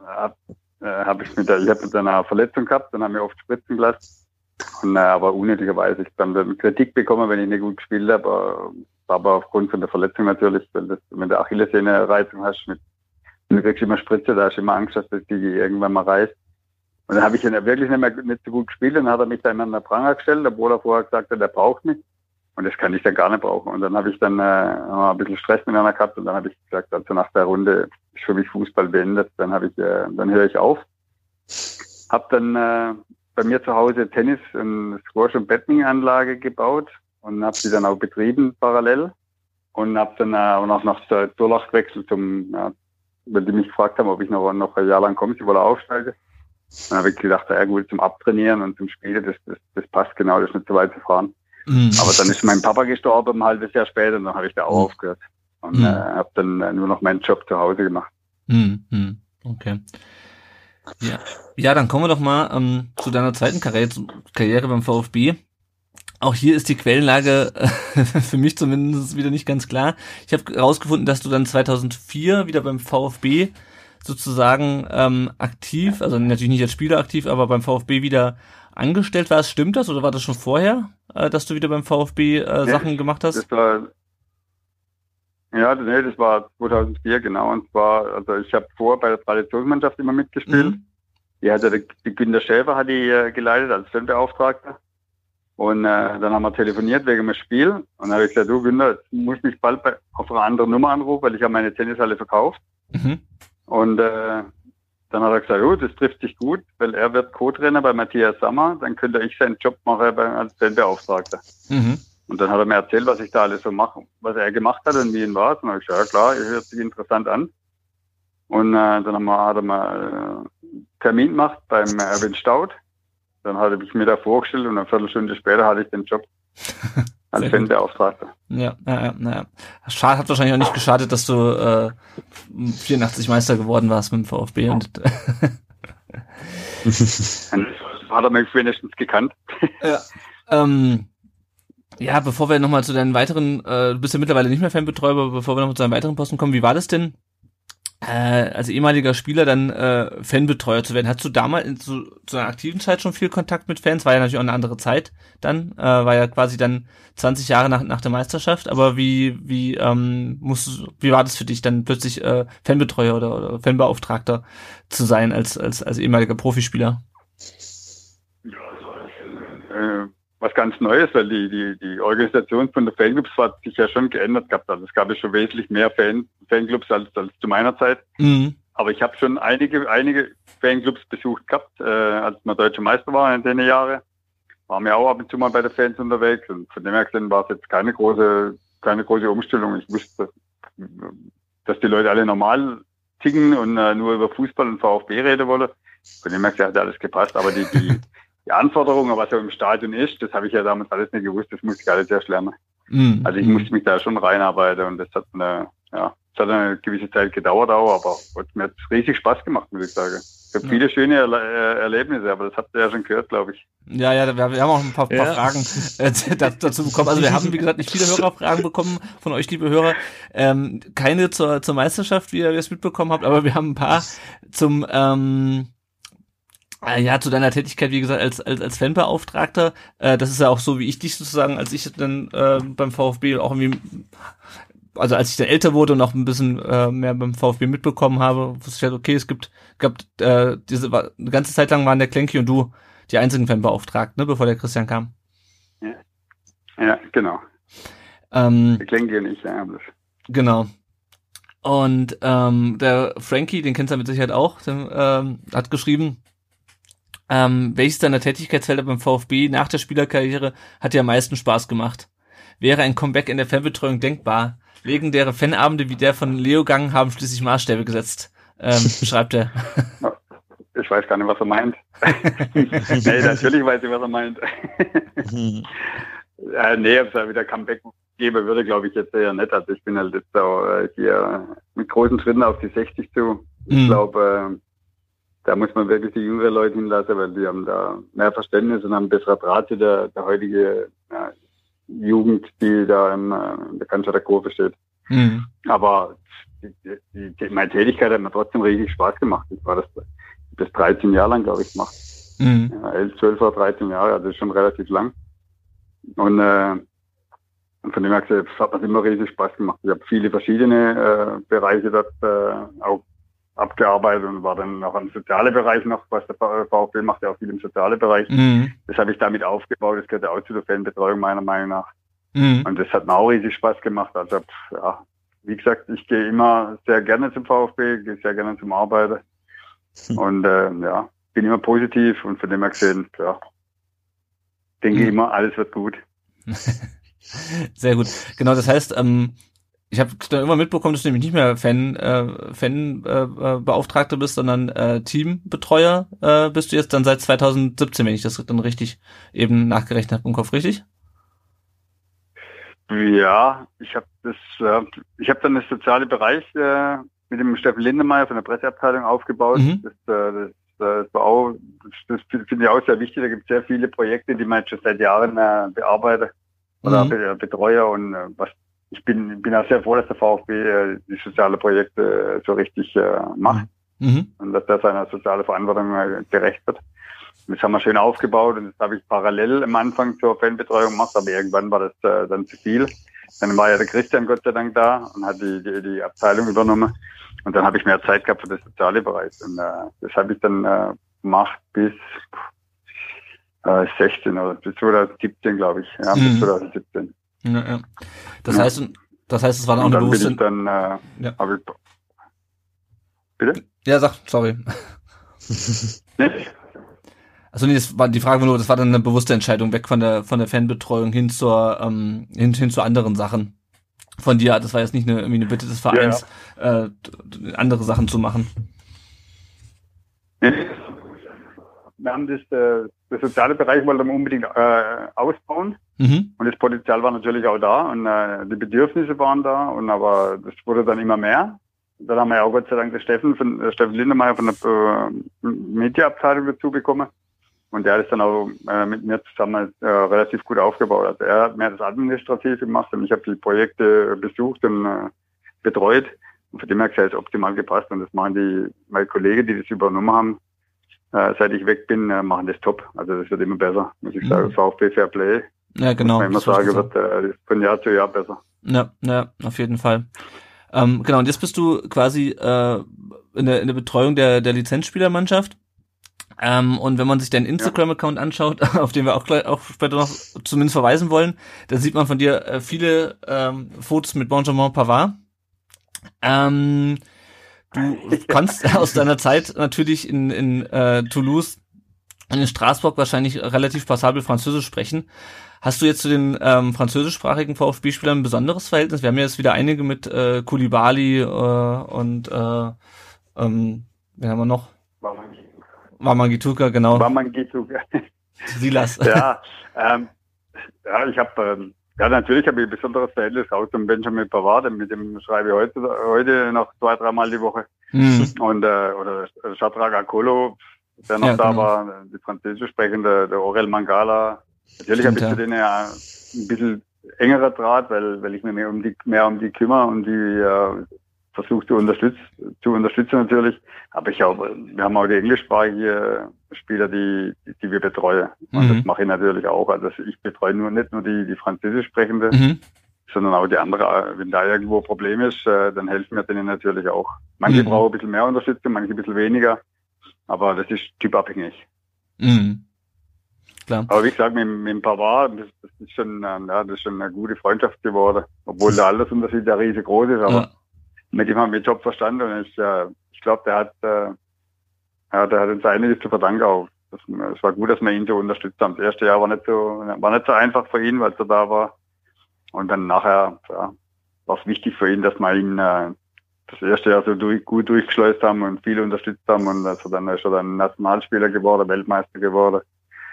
[SPEAKER 3] hab, äh, hab ich mit der, ich habe mit einer Verletzung gehabt, dann haben wir oft spritzen gelassen. Äh, aber unnötigerweise, ich dann Kritik bekommen, wenn ich nicht gut gespielt habe, aber aufgrund von der Verletzung natürlich, wenn, das, wenn du Achillessehne-Reizung hast, mit, du kriegst immer Spritze, da hast du immer Angst, dass das die irgendwann mal reißt. Und dann habe ich ihn wirklich nicht mehr nicht so gut gespielt, dann hat er mich dann an der Pranger gestellt, obwohl er vorher gesagt hat, er braucht mich. Und das kann ich dann gar nicht brauchen. Und dann habe ich dann äh, ein bisschen Stress miteinander gehabt und dann habe ich gesagt, also nach der Runde ist für mich Fußball beendet, dann habe ich, äh, dann höre ich auf. Hab dann äh, bei mir zu Hause Tennis und Squash und Badminton-Anlage gebaut und habe sie dann auch betrieben parallel und habe dann auch noch nach Durlach gewechselt, zum, ja, weil die mich gefragt haben, ob ich noch, noch ein Jahr lang komme, sie wollen aufsteigen. Dann habe ich gedacht, ja gut, zum Abtrainieren und zum Spielen, das, das, das passt genau, das ist nicht so weit zu fahren. Mhm. Aber dann ist mein Papa gestorben, ein halbes Jahr später, und dann habe ich da auch mhm. aufgehört. Und mhm. äh, habe dann äh, nur noch meinen Job zu Hause gemacht.
[SPEAKER 2] Mhm. mhm. Okay. Ja. ja, dann kommen wir doch mal ähm, zu deiner zweiten Karriere, Karriere beim VfB. Auch hier ist die Quellenlage äh, <laughs> für mich zumindest wieder nicht ganz klar. Ich habe herausgefunden, dass du dann 2004 wieder beim VfB sozusagen ähm, aktiv, also natürlich nicht als Spieler aktiv, aber beim VfB wieder angestellt warst. Stimmt das oder war das schon vorher, äh, dass du wieder beim VfB äh, nee, Sachen gemacht hast?
[SPEAKER 3] Das war, ja, nee, das war 2004 genau. Und zwar, also ich habe vor bei der Traditionsmannschaft immer mitgespielt. Mhm. Die hatte die, die Günter Schäfer hat die äh, geleitet als Filmbeauftragter. Und äh, dann haben wir telefoniert wegen dem Spiel. Und dann habe ich gesagt, du Günther, ich muss mich bald bei, auf eine andere Nummer anrufen, weil ich habe meine Tennishalle verkauft. Mhm. Und äh, dann hat er gesagt, oh, das trifft sich gut, weil er wird Co-Trainer bei Matthias Sammer, dann könnte ich seinen Job machen bei, als Fanbeauftragter. Mhm. Und dann hat er mir erzählt, was ich da alles so mache, was er gemacht hat und wie ihn war. Und dann habe ich gesagt, ja klar, hört sich interessant an. Und äh, dann haben wir, hat er mal äh, Termin gemacht beim Erwin Staud. Dann hatte ich mir da vorgestellt und eine Viertelstunde später hatte ich den Job <laughs> als Fanbeauftragter.
[SPEAKER 2] Ja, ja, ja. Schade, hat wahrscheinlich auch nicht geschadet, dass du äh, 84 Meister geworden warst mit dem VfB. Und <laughs> <laughs>
[SPEAKER 3] hat er mich wenigstens gekannt.
[SPEAKER 2] ja. Ähm, ja, bevor wir nochmal zu deinen weiteren, äh, du bist ja mittlerweile nicht mehr Fanbetreuer, aber bevor wir nochmal zu deinen weiteren Posten kommen, wie war das denn? äh, als ehemaliger Spieler dann äh, Fanbetreuer zu werden. Hattest du damals in, zu, zu einer aktiven Zeit schon viel Kontakt mit Fans? War ja natürlich auch eine andere Zeit dann, äh, war ja quasi dann 20 Jahre nach, nach der Meisterschaft. Aber wie wie ähm, musst wie war das für dich dann plötzlich äh, Fanbetreuer oder, oder Fanbeauftragter zu sein als als als ehemaliger Profispieler?
[SPEAKER 3] Ja, also, äh, was ganz Neues, weil die, die, die Organisation von der Fanclubs hat sich ja schon geändert gehabt. Also es gab ja schon wesentlich mehr Fan, Fanclubs als, als zu meiner Zeit. Mhm. Aber ich habe schon einige, einige Fanclubs besucht gehabt, äh, als wir deutsche Meister waren in den Jahren. Waren wir auch ab und zu mal bei den Fans unterwegs und von dem her gesehen war es jetzt keine große, keine große Umstellung. Ich wusste, dass die Leute alle normal ticken und äh, nur über Fußball und VfB reden wollen. Von dem her hat alles gepasst. Aber die, die, <laughs> die Anforderungen, was ja im Stadion ist, das habe ich ja damals alles nicht gewusst, das musste ich alles erst lernen. Mhm. Also ich musste mich da schon reinarbeiten und das hat eine, ja, es hat eine gewisse Zeit gedauert auch, aber mir hat riesig Spaß gemacht, muss ich sagen. Ich habe ja. viele schöne Erle äh, Erlebnisse, aber das habt ihr ja schon gehört, glaube ich.
[SPEAKER 2] Ja, ja, wir, haben auch ein paar, ja. paar Fragen äh, dazu bekommen. Also wir haben, wie gesagt, nicht viele Hörerfragen bekommen von euch, liebe Hörer. Ähm, keine zur, zur Meisterschaft, wie ihr es mitbekommen habt, aber wir haben ein paar zum ähm, äh, ja, zu deiner Tätigkeit, wie gesagt, als, als, als Fanbeauftragter, äh, das ist ja auch so, wie ich dich sozusagen, als ich dann äh, beim VfB auch irgendwie, also als ich dann älter wurde und auch ein bisschen äh, mehr beim VfB mitbekommen habe, wusste ich halt, okay, es gibt, gab äh, diese eine ganze Zeit lang waren der Klenki und du die einzigen Fanbeauftragten, ne, bevor der Christian kam.
[SPEAKER 3] Ja, ja genau. Ähm, der Klenki und ich, ja, das.
[SPEAKER 2] Genau. Und ähm, der Frankie, den kennst du mit Sicherheit auch, der, ähm, hat geschrieben, ähm, welches deiner Tätigkeitsfelder beim VfB nach der Spielerkarriere hat dir am meisten Spaß gemacht? Wäre ein Comeback in der Fanbetreuung denkbar? Legendäre Fanabende wie der von Leo Gang haben schließlich Maßstäbe gesetzt, ähm, <laughs> schreibt er.
[SPEAKER 3] Ich weiß gar nicht, was er meint. <laughs> nee, natürlich weiß ich, was er meint. äh, nee, ob es wieder Comeback geben würde, glaube ich jetzt eher nicht. Also ich bin halt jetzt auch äh, hier mit großen Schritten auf die 60 zu. Ich mhm. glaube, äh, da muss man wirklich die jüngeren Leute hinlassen, weil die haben da mehr Verständnis und haben bessere Draht der, der heutige ja, Jugend, die da in, äh, in der Cannstatter Kurve steht. Mhm. Aber die, die, die, meine Tätigkeit hat mir trotzdem richtig Spaß gemacht. Ich war das bis 13 Jahre lang, glaube ich, gemacht. Mhm. Ja, 11, 12 oder 13 Jahre, also das ist schon relativ lang. Und, äh, von dem her gesagt, hat mir immer riesig Spaß gemacht. Ich habe viele verschiedene äh, Bereiche dort äh, auch abgearbeitet und war dann noch im sozialen Bereich noch, was der VfB macht ja auch viel im sozialen Bereich. Mhm. Das habe ich damit aufgebaut, das gehört ja auch zu der Fanbetreuung meiner Meinung nach. Mhm. Und das hat mir auch riesig Spaß gemacht. Also ja, wie gesagt, ich gehe immer sehr gerne zum VfB, gehe sehr gerne zum Arbeiten mhm. und äh, ja, bin immer positiv und von dem her gesehen, ja, denke mhm. immer, alles wird gut. <laughs>
[SPEAKER 2] Sehr gut. Genau, das heißt, ähm, ich habe dann immer mitbekommen, dass du nämlich nicht mehr Fan, äh, Fan äh, äh, Beauftragter bist, sondern äh, Teambetreuer äh, bist du jetzt dann seit 2017, wenn ich das dann richtig eben nachgerechnet habe im Kopf, richtig?
[SPEAKER 3] Ja, ich habe das, äh, ich habe dann das soziale Bereich äh, mit dem Steffen Lindemeyer von der Presseabteilung aufgebaut. Mhm. Das, äh, das, das war auch, das, das finde ich auch sehr wichtig. Da gibt es sehr viele Projekte, die man jetzt schon seit Jahren äh, bearbeitet oder mhm. betreue und äh, was ich bin, bin auch sehr froh, dass der VfB äh, die soziale Projekte äh, so richtig äh, macht mhm. und dass er seiner sozialen Verantwortung äh, gerecht wird. das haben wir schön aufgebaut und das habe ich parallel am Anfang zur Fanbetreuung gemacht, aber irgendwann war das äh, dann zu viel. Dann war ja der Christian Gott sei Dank da und hat die, die, die Abteilung übernommen. Und dann habe ich mehr Zeit gehabt für das soziale Bereich. Und äh, das habe ich dann äh, gemacht bis äh, 16 oder bis 2017, glaube ich. Ja, mhm. bis 2017.
[SPEAKER 2] Ja, ja. Das ja. heißt, das heißt, es war dann auch eine bewusste.
[SPEAKER 3] Dann, äh, ja. ich, bitte?
[SPEAKER 2] Ja, sag, sorry. <laughs> Also nee, das war die Frage war nur, das war dann eine bewusste Entscheidung weg von der von der Fanbetreuung hin zur ähm, hin, hin zu anderen Sachen. Von dir, das war jetzt nicht eine, irgendwie eine Bitte des Vereins, ja. Äh, andere Sachen zu machen.
[SPEAKER 3] Wir haben das, äh, das soziale Bereich wollten wir unbedingt äh, ausbauen. Mhm. Und das Potenzial war natürlich auch da und äh, die Bedürfnisse waren da und aber das wurde dann immer mehr. Dann haben wir ja auch Gott sei Dank den Steffen, von, äh, Steffen Lindemeyer von der äh, Mediaabteilung dazu bekommen. Und der ist dann auch äh, mit mir zusammen äh, relativ gut aufgebaut. Also er hat mehr das Administrative gemacht und ich habe die Projekte besucht und äh, betreut. Und von dem her gesagt, ist optimal gepasst. Und das machen die, meine Kollegen, die das übernommen haben, äh, seit ich weg bin, äh, machen das top. Also das wird immer besser, muss ich mhm. sagen. VfB Fair Play
[SPEAKER 2] ja, genau.
[SPEAKER 3] Wenn man sagen wird, äh, von Jahr zu Jahr besser.
[SPEAKER 2] Ja, ja, auf jeden Fall. Ähm, genau, und jetzt bist du quasi äh, in, der, in der Betreuung der, der Lizenzspielermannschaft. Ähm, und wenn man sich deinen Instagram-Account anschaut, <laughs> auf den wir auch, gleich, auch später noch zumindest verweisen wollen, dann sieht man von dir äh, viele ähm, Fotos mit Benjamin Pavard. Ähm, du kannst <laughs> aus deiner Zeit natürlich in, in äh, Toulouse und in Straßburg wahrscheinlich relativ passabel Französisch sprechen. Hast du jetzt zu den ähm, französischsprachigen VfB-Spielern ein besonderes Verhältnis? Wir haben ja jetzt wieder einige mit äh, Koulibaly äh, und äh, Ähm, wen haben wir noch? Wamangituka, genau.
[SPEAKER 3] Wamangituka.
[SPEAKER 2] Silas. <laughs>
[SPEAKER 3] ja, ähm, ja, ich habe ähm, ja, natürlich habe ich ein besonderes Verhältnis auch zum Benjamin Pavard, mit dem schreibe ich heute, heute noch zwei, dreimal die Woche. Mhm. Und äh, oder Shadrach Akolo, der noch ja, da genau. war, die französisch sprechende, der Aurel Mangala. Natürlich habe ich zu denen ja ein bisschen engerer Draht, weil, weil ich mir mehr um die, mehr um die kümmere und die äh, versuche zu unterstützen, zu unterstützen natürlich. Aber ich auch, wir haben auch die englischsprachige Spieler, die, die wir betreuen. Und mhm. das mache ich natürlich auch. Also ich betreue nur nicht nur die, die Französisch sprechende, mhm. sondern auch die andere. Wenn da irgendwo ein Problem ist, äh, dann helfen wir denen natürlich auch. Manche mhm. brauchen ein bisschen mehr Unterstützung, manche ein bisschen weniger. Aber das ist typabhängig. Mhm. Klar. Aber wie gesagt, mit, mit dem Pavard, das, das ist schon, ähm, ja, das ist schon eine gute Freundschaft geworden. Obwohl der Altersunterschied ja riesengroß ist, aber ja. Mit ihm haben wir Job verstanden und ich, äh, ich glaube, der hat, äh, ja, der hat uns einiges zu verdanken auch. Es war gut, dass wir ihn so unterstützt haben. Das erste Jahr war nicht so, war nicht so einfach für ihn, weil er da war. Und dann nachher, ja, war es wichtig für ihn, dass wir ihn äh, das erste Jahr so durch, gut durchgeschleust haben und viel unterstützt haben und also dann ist er dann Nationalspieler geworden, Weltmeister geworden.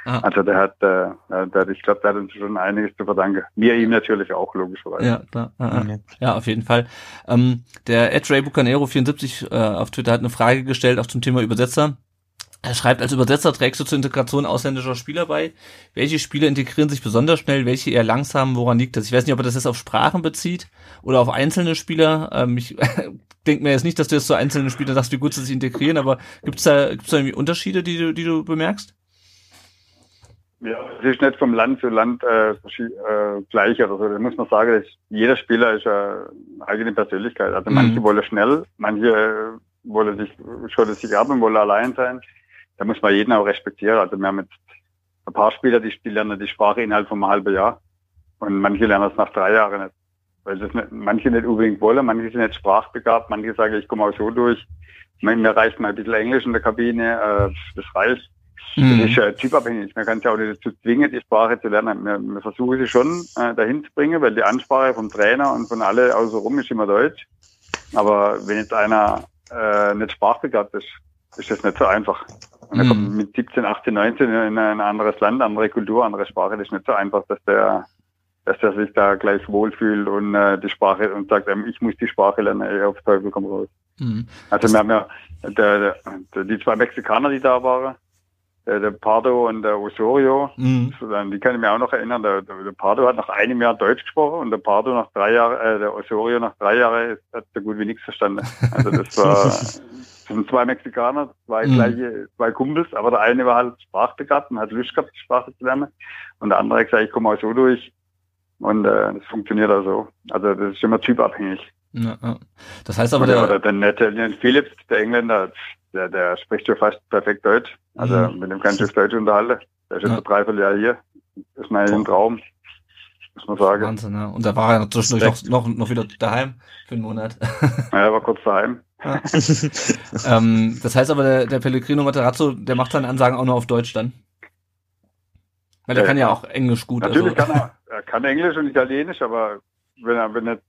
[SPEAKER 3] Ah. Also der hat, äh, der, ich glaube, der hat uns schon einiges zu verdanken. Mir ihm natürlich auch, logischerweise.
[SPEAKER 2] Ja, klar. Ah, ah. Ja, auf jeden Fall. Ähm, der Ed Ray Bucanero 74 äh, auf Twitter hat eine Frage gestellt, auch zum Thema Übersetzer. Er schreibt, als Übersetzer trägst du zur Integration ausländischer Spieler bei. Welche Spieler integrieren sich besonders schnell, welche eher langsam, woran liegt das? Ich weiß nicht, ob er das jetzt auf Sprachen bezieht oder auf einzelne Spieler. Ähm, ich <laughs> denke mir jetzt nicht, dass du jetzt so einzelne Spieler sagst, wie gut sie sich integrieren, aber gibt's da, gibt's da irgendwie Unterschiede, die du, die du bemerkst?
[SPEAKER 3] Ja, es ist nicht vom Land zu Land äh, äh, gleich oder so. Da muss man sagen, dass jeder Spieler ist eine eigene Persönlichkeit. Also mhm. manche wollen schnell, manche äh, wollen sich, schotten sich ab und wollen allein sein. Da muss man jeden auch respektieren. Also wir haben jetzt ein paar Spieler, die, die lernen die Sprache innerhalb von einem halben Jahr. Und manche lernen es nach drei Jahren nicht. Weil das nicht, manche nicht unbedingt wollen, manche sind nicht sprachbegabt, manche sagen, ich komme auch so durch. Mir reicht mal ein bisschen Englisch in der Kabine, äh, das reicht. Mhm. Das ist äh, typabhängig. Man kann es ja auch nicht dazu zwingen, die Sprache zu lernen. Wir, wir versuchen sie schon äh, dahin zu bringen, weil die Ansprache vom Trainer und von alle außenrum ist immer Deutsch. Aber wenn jetzt einer äh, nicht sprachbegabt ist, ist das nicht so einfach. Und er mhm. kommt mit 17, 18, 19 in ein anderes Land, andere Kultur, andere Sprache. Das ist nicht so einfach, dass der, dass der sich da gleich wohlfühlt und äh, die Sprache und sagt, ähm, ich muss die Sprache lernen, ey, auf Teufel komm raus. Mhm. Also wir haben ja der, der, die zwei Mexikaner, die da waren, der, der Pardo und der Osorio, mhm. die kann ich mir auch noch erinnern, der, der, der, Pardo hat nach einem Jahr Deutsch gesprochen und der Pardo nach drei Jahren, äh, der Osorio nach drei Jahren hat so gut wie nichts verstanden. Also das <laughs> war, das sind zwei Mexikaner, zwei mhm. gleiche, zwei Kumpels, aber der eine war halt sprachbegabt und hat Lust gehabt, die Sprache zu lernen und der andere hat gesagt, ich komme auch so durch und äh, das funktioniert also. Also das ist immer typabhängig. Ja, ja.
[SPEAKER 2] Das heißt aber der,
[SPEAKER 3] der, der nette Philips, der Engländer, der, der spricht schon fast perfekt Deutsch. Also mhm. mit dem kann ich auf Deutsch unterhalten. Der ist jetzt ja. ein Dreivierteljahr hier. Das ist mein ein Traum. Muss man sagen.
[SPEAKER 2] Wahnsinn, ja. Und da war er zwischendurch noch, noch, noch wieder daheim für einen Monat.
[SPEAKER 3] ja, er war kurz daheim.
[SPEAKER 2] Ja. ähm, das heißt aber, der, der Pellegrino Materazzo, der macht seine Ansagen auch nur auf Deutsch dann? Weil der ja, kann ja auch Englisch gut.
[SPEAKER 3] Natürlich also. kann er, er kann Englisch und Italienisch, aber wenn er, wenn er,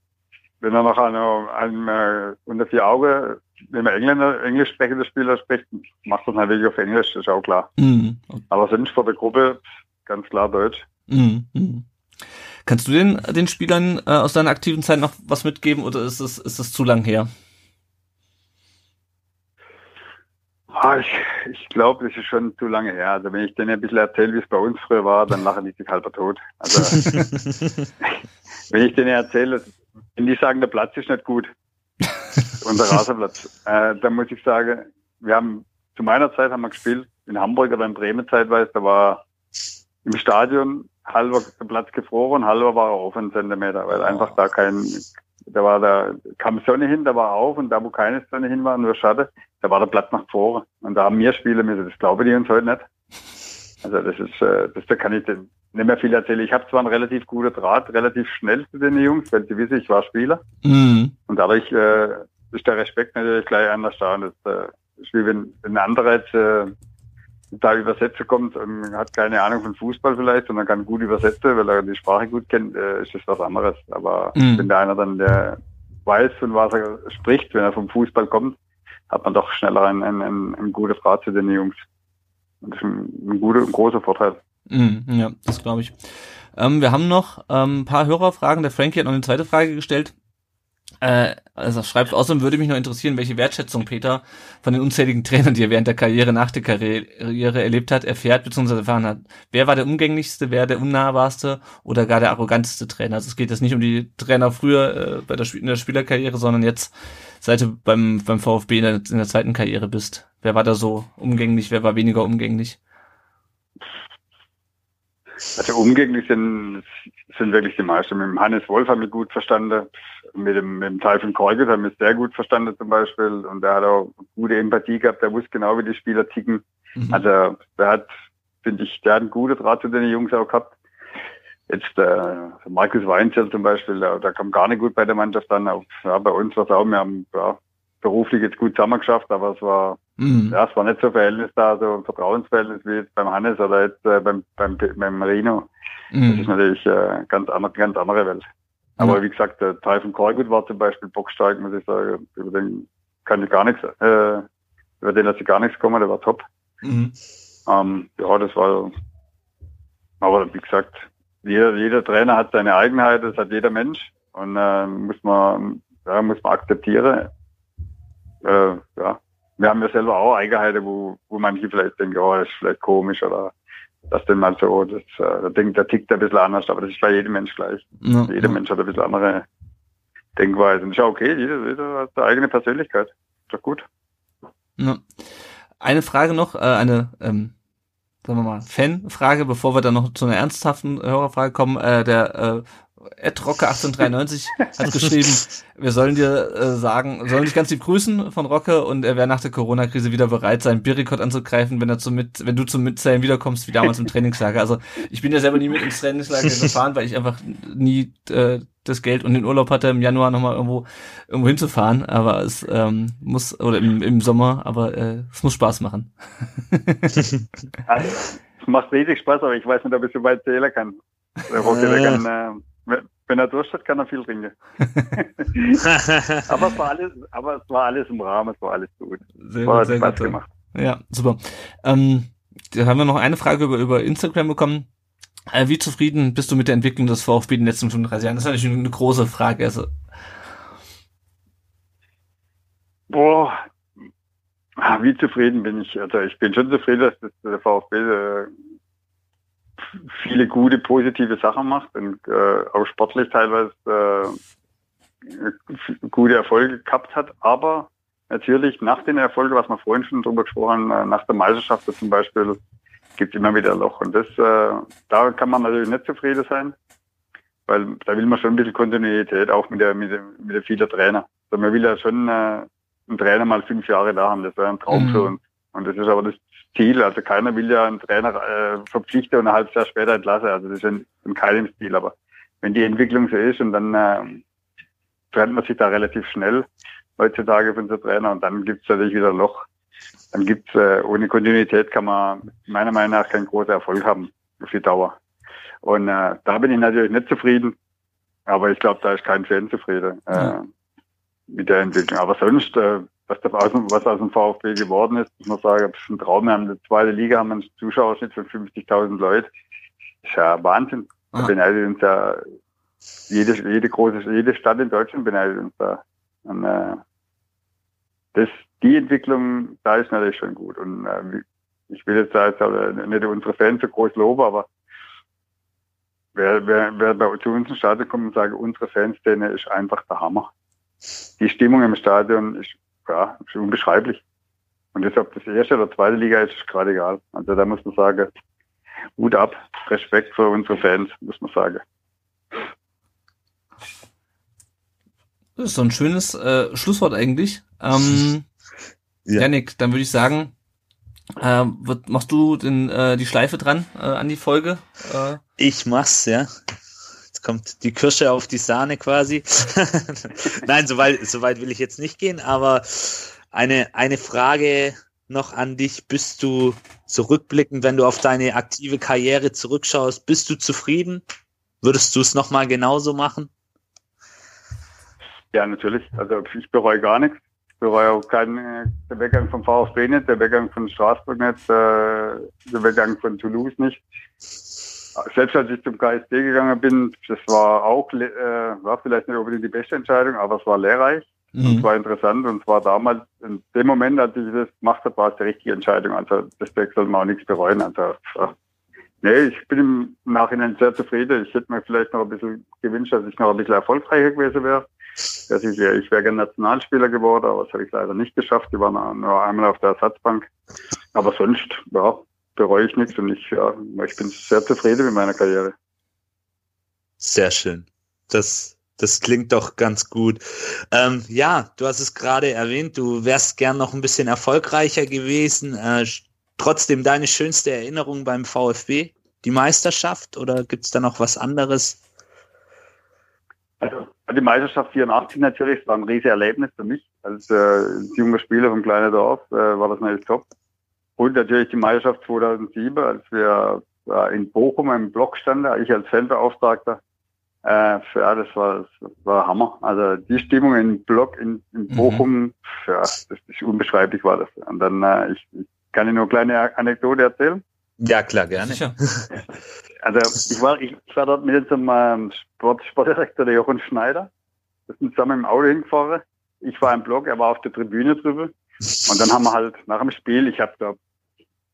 [SPEAKER 3] wenn er noch einem, einem äh, unter vier Augen wenn man Engländer, englisch sprechende Spieler spricht, macht das natürlich auf Englisch, ist auch klar. Mhm. Aber sonst vor der Gruppe ganz klar Deutsch. Mhm.
[SPEAKER 2] Mhm. Kannst du den, den Spielern äh, aus deiner aktiven Zeit noch was mitgeben oder ist es, ist es zu lang her?
[SPEAKER 3] Ah, ich ich glaube, das ist schon zu lange her. Also wenn ich denen ein bisschen erzähle, wie es bei uns früher war, dann lachen die sich halber tot. Also <laughs> <laughs> wenn ich denen erzähle, wenn die sagen, der Platz ist nicht gut, unser <laughs> Rasenplatz. Äh, da muss ich sagen, wir haben zu meiner Zeit haben wir gespielt in Hamburg oder in Bremen zeitweise. Da war im Stadion halber der Platz gefroren, halber war er auf einen Zentimeter, weil einfach da kein, da war da kam Sonne hin, da war auf und da wo keine Sonne hin war, nur Schatten, da war der Platz nach vorne und da haben wir Spiele müssen. Das glaube ich uns heute nicht. Also das ist, äh, das da kann ich nicht mehr viel erzählen. Ich habe zwar einen relativ guten Draht, relativ schnell zu den Jungs, weil sie wissen, ich war Spieler. Mhm. Und dadurch äh, ist der Respekt natürlich gleich anders da. Und das äh, ist wie wenn, wenn ein anderer jetzt äh, da Übersetzer kommt und hat keine Ahnung von Fußball vielleicht und dann kann gut übersetzen, weil er die Sprache gut kennt, äh, ist das was anderes. Aber mhm. wenn der einer dann der weiß, von was er spricht, wenn er vom Fußball kommt, hat man doch schneller ein, ein, ein, ein gutes Rat zu den Jungs. Und das ist ein, ein guter, ein großer Vorteil.
[SPEAKER 2] Mm, ja, das glaube ich. Ähm, wir haben noch ähm, ein paar Hörerfragen. Der Frankie hat noch eine zweite Frage gestellt. Äh, also schreibt außerdem würde mich noch interessieren, welche Wertschätzung Peter von den unzähligen Trainern, die er während der Karriere, nach der Karriere erlebt hat, erfährt bzw. erfahren hat. Wer war der umgänglichste, wer der unnahbarste oder gar der arroganteste Trainer? Also es geht jetzt nicht um die Trainer früher äh, bei der, in der Spielerkarriere, sondern jetzt seit du beim, beim VfB in der, in der zweiten Karriere bist. Wer war da so umgänglich, wer war weniger umgänglich?
[SPEAKER 3] Also umgänglich sind, sind wirklich die meisten. Mit dem Hannes Wolf haben wir gut verstanden. Mit dem, mit dem Teufel Korget haben wir sehr gut verstanden zum Beispiel. Und der hat auch gute Empathie gehabt. Der wusste genau, wie die Spieler ticken. Mhm. Also der hat, finde ich, der hat einen guten Draht zu den Jungs auch gehabt. Jetzt äh, Markus Weinzel zum Beispiel, der, der kam gar nicht gut bei der Mannschaft. Auch, ja, bei uns war es auch, wir haben ja, beruflich jetzt gut zusammengeschafft, aber es war Mhm. Ja, es war nicht so Verhältnis da, so ein Vertrauensverhältnis wie jetzt beim Hannes oder jetzt äh, beim, beim, beim Rino. Mhm. Das ist natürlich äh, ganz andere, ganz andere Welt. Aber mhm. wie gesagt, der Teil von Korgut war zum Beispiel bockstark, muss ich sagen. Über den kann ich gar nichts, äh, über den hat sich gar nichts kommen, der war top. Mhm. Ähm, ja, das war, aber wie gesagt, jeder, jeder Trainer hat seine Eigenheit, das hat jeder Mensch und äh, muss man, ja, muss man akzeptieren. Äh, ja, wir haben ja selber auch Eigenheiten, wo, wo manche vielleicht denken, oh, das ist vielleicht komisch oder das denn mal so, das, äh, der, denkt, der tickt ein bisschen anders, aber das ist bei jedem Mensch gleich. Ja, Jeder ja. Mensch hat ein bisschen andere Denkweise. Und ist ja okay, jeder, jeder hat seine eigene Persönlichkeit. Ist doch gut.
[SPEAKER 2] Ja. Eine Frage noch, äh, eine, ähm, sagen wir mal, Fanfrage, bevor wir dann noch zu einer ernsthaften Hörerfrage kommen. Äh, der äh, Ed Rocke 1893 hat geschrieben, <laughs> wir sollen dir äh, sagen, sollen dich ganz lieb grüßen von Rocke und er wäre nach der Corona-Krise wieder bereit, seinen Bierrekord anzugreifen, wenn er zum mit, wenn du zum Mitzählen wiederkommst, wie damals im Trainingslager. Also ich bin ja selber nie mit ins Trainingslager <laughs> gefahren, weil ich einfach nie äh, das Geld und den Urlaub hatte, im Januar nochmal irgendwo irgendwo hinzufahren. Aber es ähm, muss, oder im, im Sommer, aber äh, es muss Spaß machen. <laughs>
[SPEAKER 3] es macht riesig Spaß, aber ich weiß nicht, ob ich so weit zählen kann. Der Rocke, der kann äh, wenn er Durst hat, kann er viel trinken. <laughs> aber, es war alles, aber es war alles im Rahmen, es war alles gut.
[SPEAKER 2] Sehr, war sehr Spaß gut. gemacht. Ja, super. Ähm, da haben wir noch eine Frage über, über Instagram bekommen. Äh, wie zufrieden bist du mit der Entwicklung des VfB in den letzten 35 Jahren? Das ist natürlich eine große Frage. Also.
[SPEAKER 3] Boah, ah, wie zufrieden bin ich? Also ich bin schon zufrieden, dass das der VfB äh, viele gute, positive Sachen macht und äh, auch sportlich teilweise äh, gute Erfolge gehabt hat. Aber natürlich nach den Erfolgen, was wir vorhin schon drüber gesprochen haben, äh, nach der Meisterschaft zum Beispiel, gibt es immer wieder ein Loch. Und das, äh, da kann man natürlich nicht zufrieden sein, weil da will man schon ein bisschen Kontinuität, auch mit der, mit der, mit der vielen Trainer. Also man will ja schon äh, einen Trainer mal fünf Jahre da haben, das wäre ein Traum mhm. für uns. Und das ist aber das Ziel. Also keiner will ja einen Trainer äh, verpflichten und ein halbes Jahr später entlassen. Also das ist in, in keinem Stil. Aber wenn die Entwicklung so ist und dann äh, trennt man sich da relativ schnell heutzutage von so Trainer und dann gibt es natürlich wieder ein Loch. Dann gibt's äh, ohne Kontinuität kann man meiner Meinung nach keinen großen Erfolg haben auf die Dauer. Und äh, da bin ich natürlich nicht zufrieden. Aber ich glaube, da ist kein Fan zufrieden äh, ja. mit der Entwicklung. Aber sonst äh, was, aus, was aus dem VfB geworden ist, muss man sagen, das ist ein Traum. Wir haben in der zweiten Liga haben wir einen Zuschauerschnitt von 50.000 Leuten. Das ist ja Wahnsinn. Da ah. beneidet uns ja jede, jede große, jede Stadt in Deutschland beneidet uns da. Und, äh, das, die Entwicklung, da ist natürlich schon gut. Und äh, ich will jetzt da jetzt nicht unsere Fans so groß loben, aber wer, wer, wer bei zu uns ins Stadion kommt und sagt, unsere Fanszene ist einfach der Hammer. Die Stimmung im Stadion ist ja, ist unbeschreiblich. Und deshalb das erste oder zweite Liga ist gerade egal. Also da muss man sagen, Hut ab, Respekt für unsere Fans, muss man sagen.
[SPEAKER 2] Das ist so ein schönes äh, Schlusswort eigentlich. Ähm, <laughs> ja. Janik, dann würde ich sagen, äh, wird, machst du den, äh, die Schleife dran äh, an die Folge? Äh,
[SPEAKER 1] ich mach's, ja kommt die Kirsche auf die Sahne quasi. <laughs> Nein, so weit, so weit will ich jetzt nicht gehen, aber eine, eine Frage noch an dich. Bist du zurückblickend, wenn du auf deine aktive Karriere zurückschaust, bist du zufrieden? Würdest du es nochmal genauso machen?
[SPEAKER 3] Ja, natürlich. Also ich bereue gar nichts. bereue auch keinen, äh, der Weggang vom VfB nicht, der Weggang von Straßburg nicht, äh, der Weggang von Toulouse nicht. Selbst als ich zum KSD gegangen bin, das war auch, äh, war vielleicht nicht unbedingt die beste Entscheidung, aber es war lehrreich. Mhm. Und es war interessant und zwar damals, in dem Moment, als ich das gemacht habe, war es die richtige Entscheidung. Also das sollte man auch nichts bereuen. Also nee, ich bin im Nachhinein sehr zufrieden. Ich hätte mir vielleicht noch ein bisschen gewünscht, dass ich noch ein bisschen erfolgreicher gewesen wäre. Das ist ja, ich wäre gerne Nationalspieler geworden, aber das habe ich leider nicht geschafft. Ich war nur einmal auf der Ersatzbank. Aber sonst, ja, bereue ich nichts und ich, ja, ich bin sehr zufrieden mit meiner Karriere.
[SPEAKER 1] Sehr schön. Das das klingt doch ganz gut. Ähm, ja, du hast es gerade erwähnt, du wärst gern noch ein bisschen erfolgreicher gewesen. Äh, trotzdem deine schönste Erinnerung beim VfB? Die Meisterschaft oder gibt es da noch was anderes?
[SPEAKER 3] Also die Meisterschaft 84 natürlich, war ein riesiges Erlebnis für mich. Als äh, junger Spieler vom kleinen Dorf äh, war das natürlich top. Und natürlich die Meisterschaft 2007, als wir äh, in Bochum im Block standen, ich als Fanbeauftragter äh, ja, das war, das war Hammer. Also die Stimmung im Block in, in mhm. Bochum, mhm. ja, das ist unbeschreiblich war das. Und dann, äh, ich, ich kann Ihnen nur eine kleine Anekdote erzählen.
[SPEAKER 1] Ja, klar, gerne. <laughs>
[SPEAKER 3] Also ich war, ich, ich war dort mit unserem ähm, Sport, Sportdirektor, der Jochen Schneider. Wir sind zusammen im Auto hingefahren. Ich war im Block, er war auf der Tribüne drüber. Und dann haben wir halt nach dem Spiel, ich habe da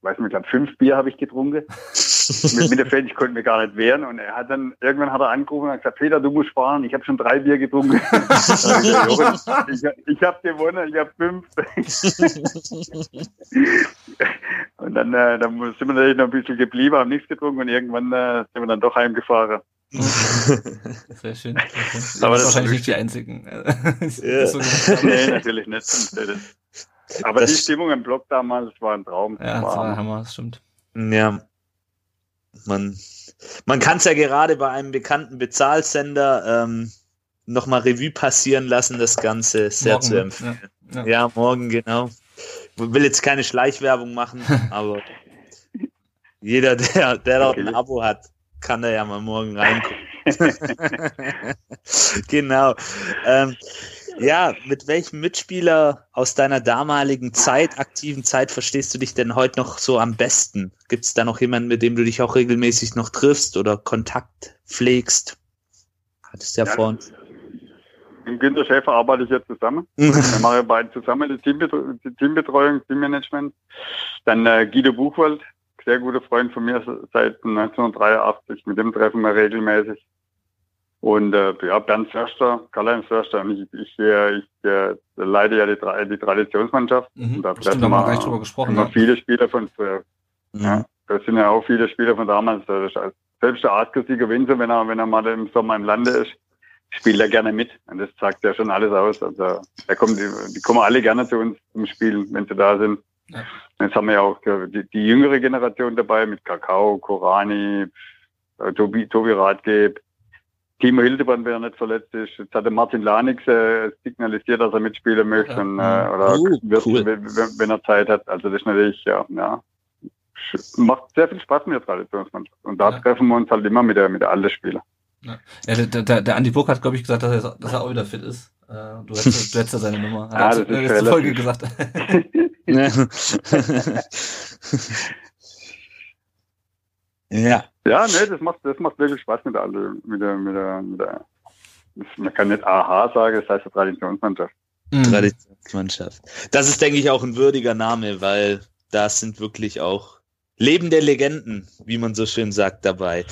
[SPEAKER 3] weiß nicht, ich glaube, fünf Bier habe ich getrunken. <laughs> mit, mit der Fan, ich konnte mir gar nicht wehren. Und er hat dann, irgendwann hat er angerufen und gesagt, Peter, du musst sparen, ich habe schon drei Bier getrunken. <laughs> <laughs> ich, ich habe gewonnen, ich habe fünf. und dann, äh, dann sind wir natürlich noch ein bisschen geblieben, haben nichts getrunken und irgendwann äh, sind wir dann doch heimgefahren.
[SPEAKER 2] Sehr schön. Sehr schön. Aber das ist wahrscheinlich nicht die einzigen.
[SPEAKER 3] ja. so nee, natürlich nicht. Aber das, die Stimmung im Blog damals war ein Traum.
[SPEAKER 2] Ja, das war, Hammer, das stimmt.
[SPEAKER 1] Ja. Man, man kann es ja gerade bei einem bekannten Bezahlsender ähm, nochmal Revue passieren lassen, das Ganze sehr morgen, zu empfehlen. Ja, ja. ja, morgen, genau. Ich will jetzt keine Schleichwerbung machen, <laughs> aber jeder, der, der dort ein Abo hat, kann da ja mal morgen reingucken. <laughs> genau. Ähm, ja, mit welchem Mitspieler aus deiner damaligen Zeit, aktiven Zeit, verstehst du dich denn heute noch so am besten? Gibt es da noch jemanden, mit dem du dich auch regelmäßig noch triffst oder Kontakt pflegst? Hattest du ja, ja vorhin.
[SPEAKER 3] Mit Günter Schäfer arbeite ich jetzt zusammen. <laughs> Wir machen beide zusammen die, Teambetreuung, die Teambetreuung Teammanagement. Dann äh, Guido Buchwald, sehr guter Freund von mir seit 1983. Mit dem treffen wir regelmäßig. Und äh, ja, Bernd Förster, Karl-Heinz Förster, und ich, ich, äh, ich äh, leite ja die, die Traditionsmannschaft.
[SPEAKER 2] Mhm. Und da Stimmt, haben wir gar nicht drüber gesprochen.
[SPEAKER 3] Ne? viele Spieler von früher. Mhm. Ja, da sind ja auch viele Spieler von damals. Selbst der Asker-Sieger Winzer, wenn er, wenn er mal im Sommer im Lande ist, spielt er gerne mit. Und das sagt ja schon alles aus. Also da kommen die, die kommen alle gerne zu uns zum Spielen, wenn sie da sind. Ja. Jetzt haben wir ja auch die, die jüngere Generation dabei mit Kakao, Korani, äh, Tobi, Tobi Radgeb, Timo Hildebrand, wer nicht verletzt ist. Jetzt hat der Martin Lanix äh, signalisiert, dass er mitspielen möchte ja. und, äh, oder oh, wird, cool. wenn, wenn, er Zeit hat. Also das ist natürlich, ja, ja, macht sehr viel Spaß mit der Traditionsmannschaft. Und da ja. treffen wir uns halt immer mit der, mit der alten Spieler.
[SPEAKER 2] Ja, ja der, der, der Andi Burg hat, glaube ich, gesagt, dass er, dass er auch wieder fit ist. Äh, du hättest, du hättest ja seine Nummer. Hat <laughs>
[SPEAKER 3] ja, das ist letzte
[SPEAKER 2] Folge gesagt. <laughs>
[SPEAKER 1] ja. <laughs>
[SPEAKER 3] Ja, nee, das macht, das macht wirklich Spaß mit der, mit der, mit der, mit der man kann nicht AHA sagen, das heißt Traditionsmannschaft.
[SPEAKER 1] Mhm. Traditionsmannschaft. Das ist, denke ich, auch ein würdiger Name, weil das sind wirklich auch lebende Legenden, wie man so schön sagt, dabei.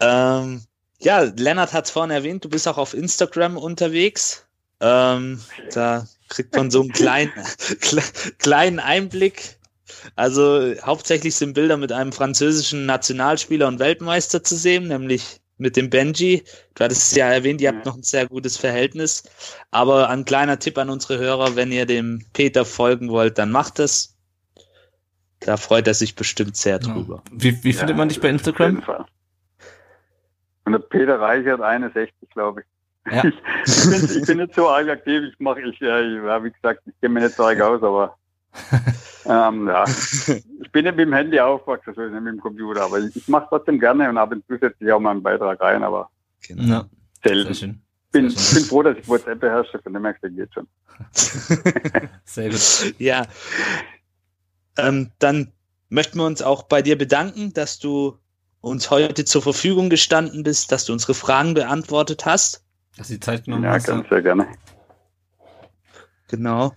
[SPEAKER 1] Ähm, ja, Lennart hat es vorhin erwähnt, du bist auch auf Instagram unterwegs. Ähm, da kriegt man so einen kleinen, <laughs> kleinen Einblick also hauptsächlich sind Bilder mit einem französischen Nationalspieler und Weltmeister zu sehen, nämlich mit dem Benji. Du hattest es ja erwähnt, ihr habt noch ein sehr gutes Verhältnis. Aber ein kleiner Tipp an unsere Hörer, wenn ihr dem Peter folgen wollt, dann macht es. Da freut er sich bestimmt sehr drüber.
[SPEAKER 2] Wie, wie findet man dich bei Instagram?
[SPEAKER 3] Und der Peter Reichert 61, glaube ich. Ja. Ich, <laughs> ich, bin, ich bin nicht so arg aktiv, ich mache, ich, ja, wie gesagt, ich kenne mir nicht so arg aus, aber ähm, ja. Ich bin ja mit dem Handy aufgewachsen, also nicht mit dem Computer, aber ich, ich mache trotzdem gerne und ab und zu setze ich auch mal einen Beitrag rein, aber
[SPEAKER 2] genau. Ja. Sehr schön.
[SPEAKER 3] bin, bin froh, dass ich WhatsApp beherrsche, von dem her geht schon. <laughs>
[SPEAKER 1] Sehr gut. Ja. Ähm, dann möchten wir uns auch bei dir bedanken, dass du uns heute zur Verfügung gestanden bist, dass du unsere Fragen beantwortet hast.
[SPEAKER 2] Dass die Zeit genommen
[SPEAKER 3] ja, hast. Ja, ganz sehr gerne.
[SPEAKER 1] Genau.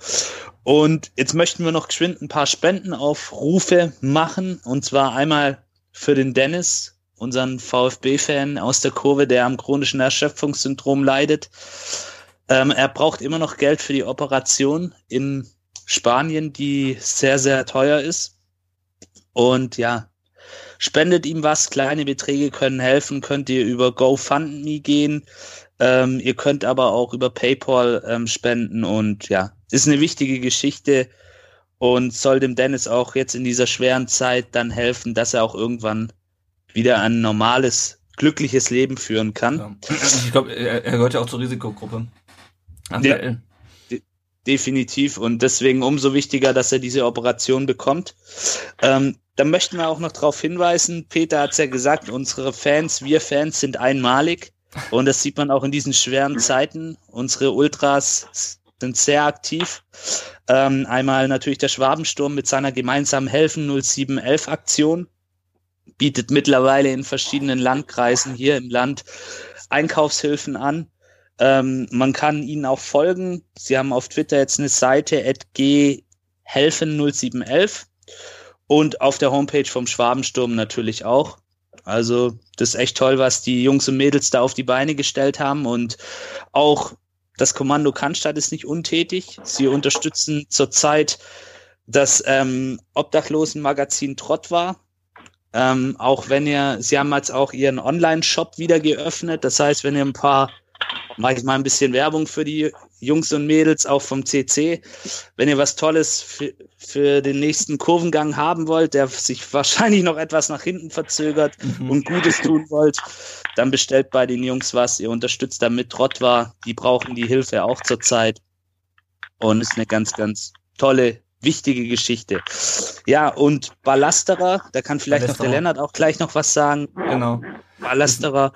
[SPEAKER 1] Und jetzt möchten wir noch geschwind ein paar Spendenaufrufe machen. Und zwar einmal für den Dennis, unseren VfB-Fan aus der Kurve, der am chronischen Erschöpfungssyndrom leidet. Ähm, er braucht immer noch Geld für die Operation in Spanien, die sehr, sehr teuer ist. Und ja, spendet ihm was. Kleine Beträge können helfen. Könnt ihr über GoFundMe gehen. Ähm, ihr könnt aber auch über PayPal ähm, spenden und ja, ist eine wichtige Geschichte und soll dem Dennis auch jetzt in dieser schweren Zeit dann helfen, dass er auch irgendwann wieder ein normales, glückliches Leben führen kann. Ja.
[SPEAKER 2] Ich glaube, er, er, gehört ja auch zur Risikogruppe.
[SPEAKER 1] Ja, de definitiv und deswegen umso wichtiger, dass er diese Operation bekommt. Ähm, da möchten wir auch noch darauf hinweisen, Peter hat es ja gesagt, unsere Fans, wir Fans sind einmalig. Und das sieht man auch in diesen schweren Zeiten. Unsere Ultras sind sehr aktiv. Ähm, einmal natürlich der Schwabensturm mit seiner gemeinsamen Helfen 0711 Aktion bietet mittlerweile in verschiedenen Landkreisen hier im Land Einkaufshilfen an. Ähm, man kann ihnen auch folgen. Sie haben auf Twitter jetzt eine Seite ghelfen 0711 und auf der Homepage vom Schwabensturm natürlich auch. Also das ist echt toll, was die Jungs und Mädels da auf die Beine gestellt haben und auch das Kommando Cannstatt ist nicht untätig. Sie unterstützen zurzeit das ähm, Obdachlosenmagazin Trott war. Ähm, auch wenn ihr, sie haben jetzt auch ihren Online-Shop wieder geöffnet. Das heißt, wenn ihr ein paar mache ich mal ein bisschen Werbung für die Jungs und Mädels auch vom CC. Wenn ihr was Tolles für, für den nächsten Kurvengang haben wollt, der sich <laughs> wahrscheinlich noch etwas nach hinten verzögert mhm. und Gutes tun wollt, dann bestellt bei den Jungs was. Ihr unterstützt damit Trotwa. Die brauchen die Hilfe auch zurzeit. Und ist eine ganz, ganz tolle, wichtige Geschichte. Ja, und Ballasterer, da kann vielleicht Ballasterer. noch der Lennart auch gleich noch was sagen.
[SPEAKER 2] Genau.
[SPEAKER 1] Ballasterer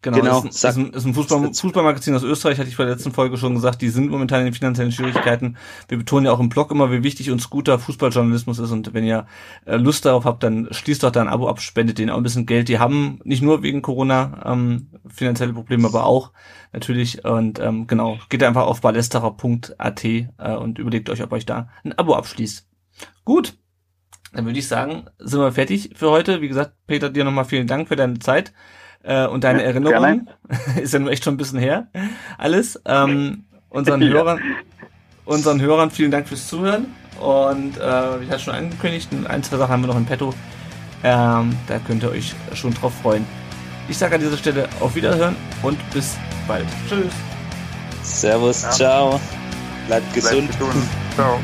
[SPEAKER 2] Genau, genau. Ist, ist, ein, ist ein Fußball, Fußballmagazin aus Österreich, hatte ich bei der letzten Folge schon gesagt, die sind momentan in finanziellen Schwierigkeiten. Wir betonen ja auch im Blog immer, wie wichtig uns guter Fußballjournalismus ist und wenn ihr äh, Lust darauf habt, dann schließt doch da ein Abo ab, spendet denen auch ein bisschen Geld. Die haben nicht nur wegen Corona ähm, finanzielle Probleme, aber auch natürlich und ähm, genau, geht einfach auf ballesterer.at äh, und überlegt euch, ob euch da ein Abo abschließt. Gut, dann würde ich sagen, sind wir fertig für heute. Wie gesagt, Peter, dir nochmal vielen Dank für deine Zeit äh, und deine ja, Erinnerungen. <laughs> ist ja nur echt schon ein bisschen her. Alles. Ähm, unseren <laughs> ja. Hörern, unseren Hörern vielen Dank fürs Zuhören. Und äh, ich hatte schon angekündigt, ein, zwei Sachen haben wir noch im Petto. Ähm, da könnt ihr euch schon drauf freuen. Ich sage an dieser Stelle auf Wiederhören und bis bald. Tschüss.
[SPEAKER 1] Servus, ja. ciao. Bleibt gesund. Bleibt gesund. Ciao.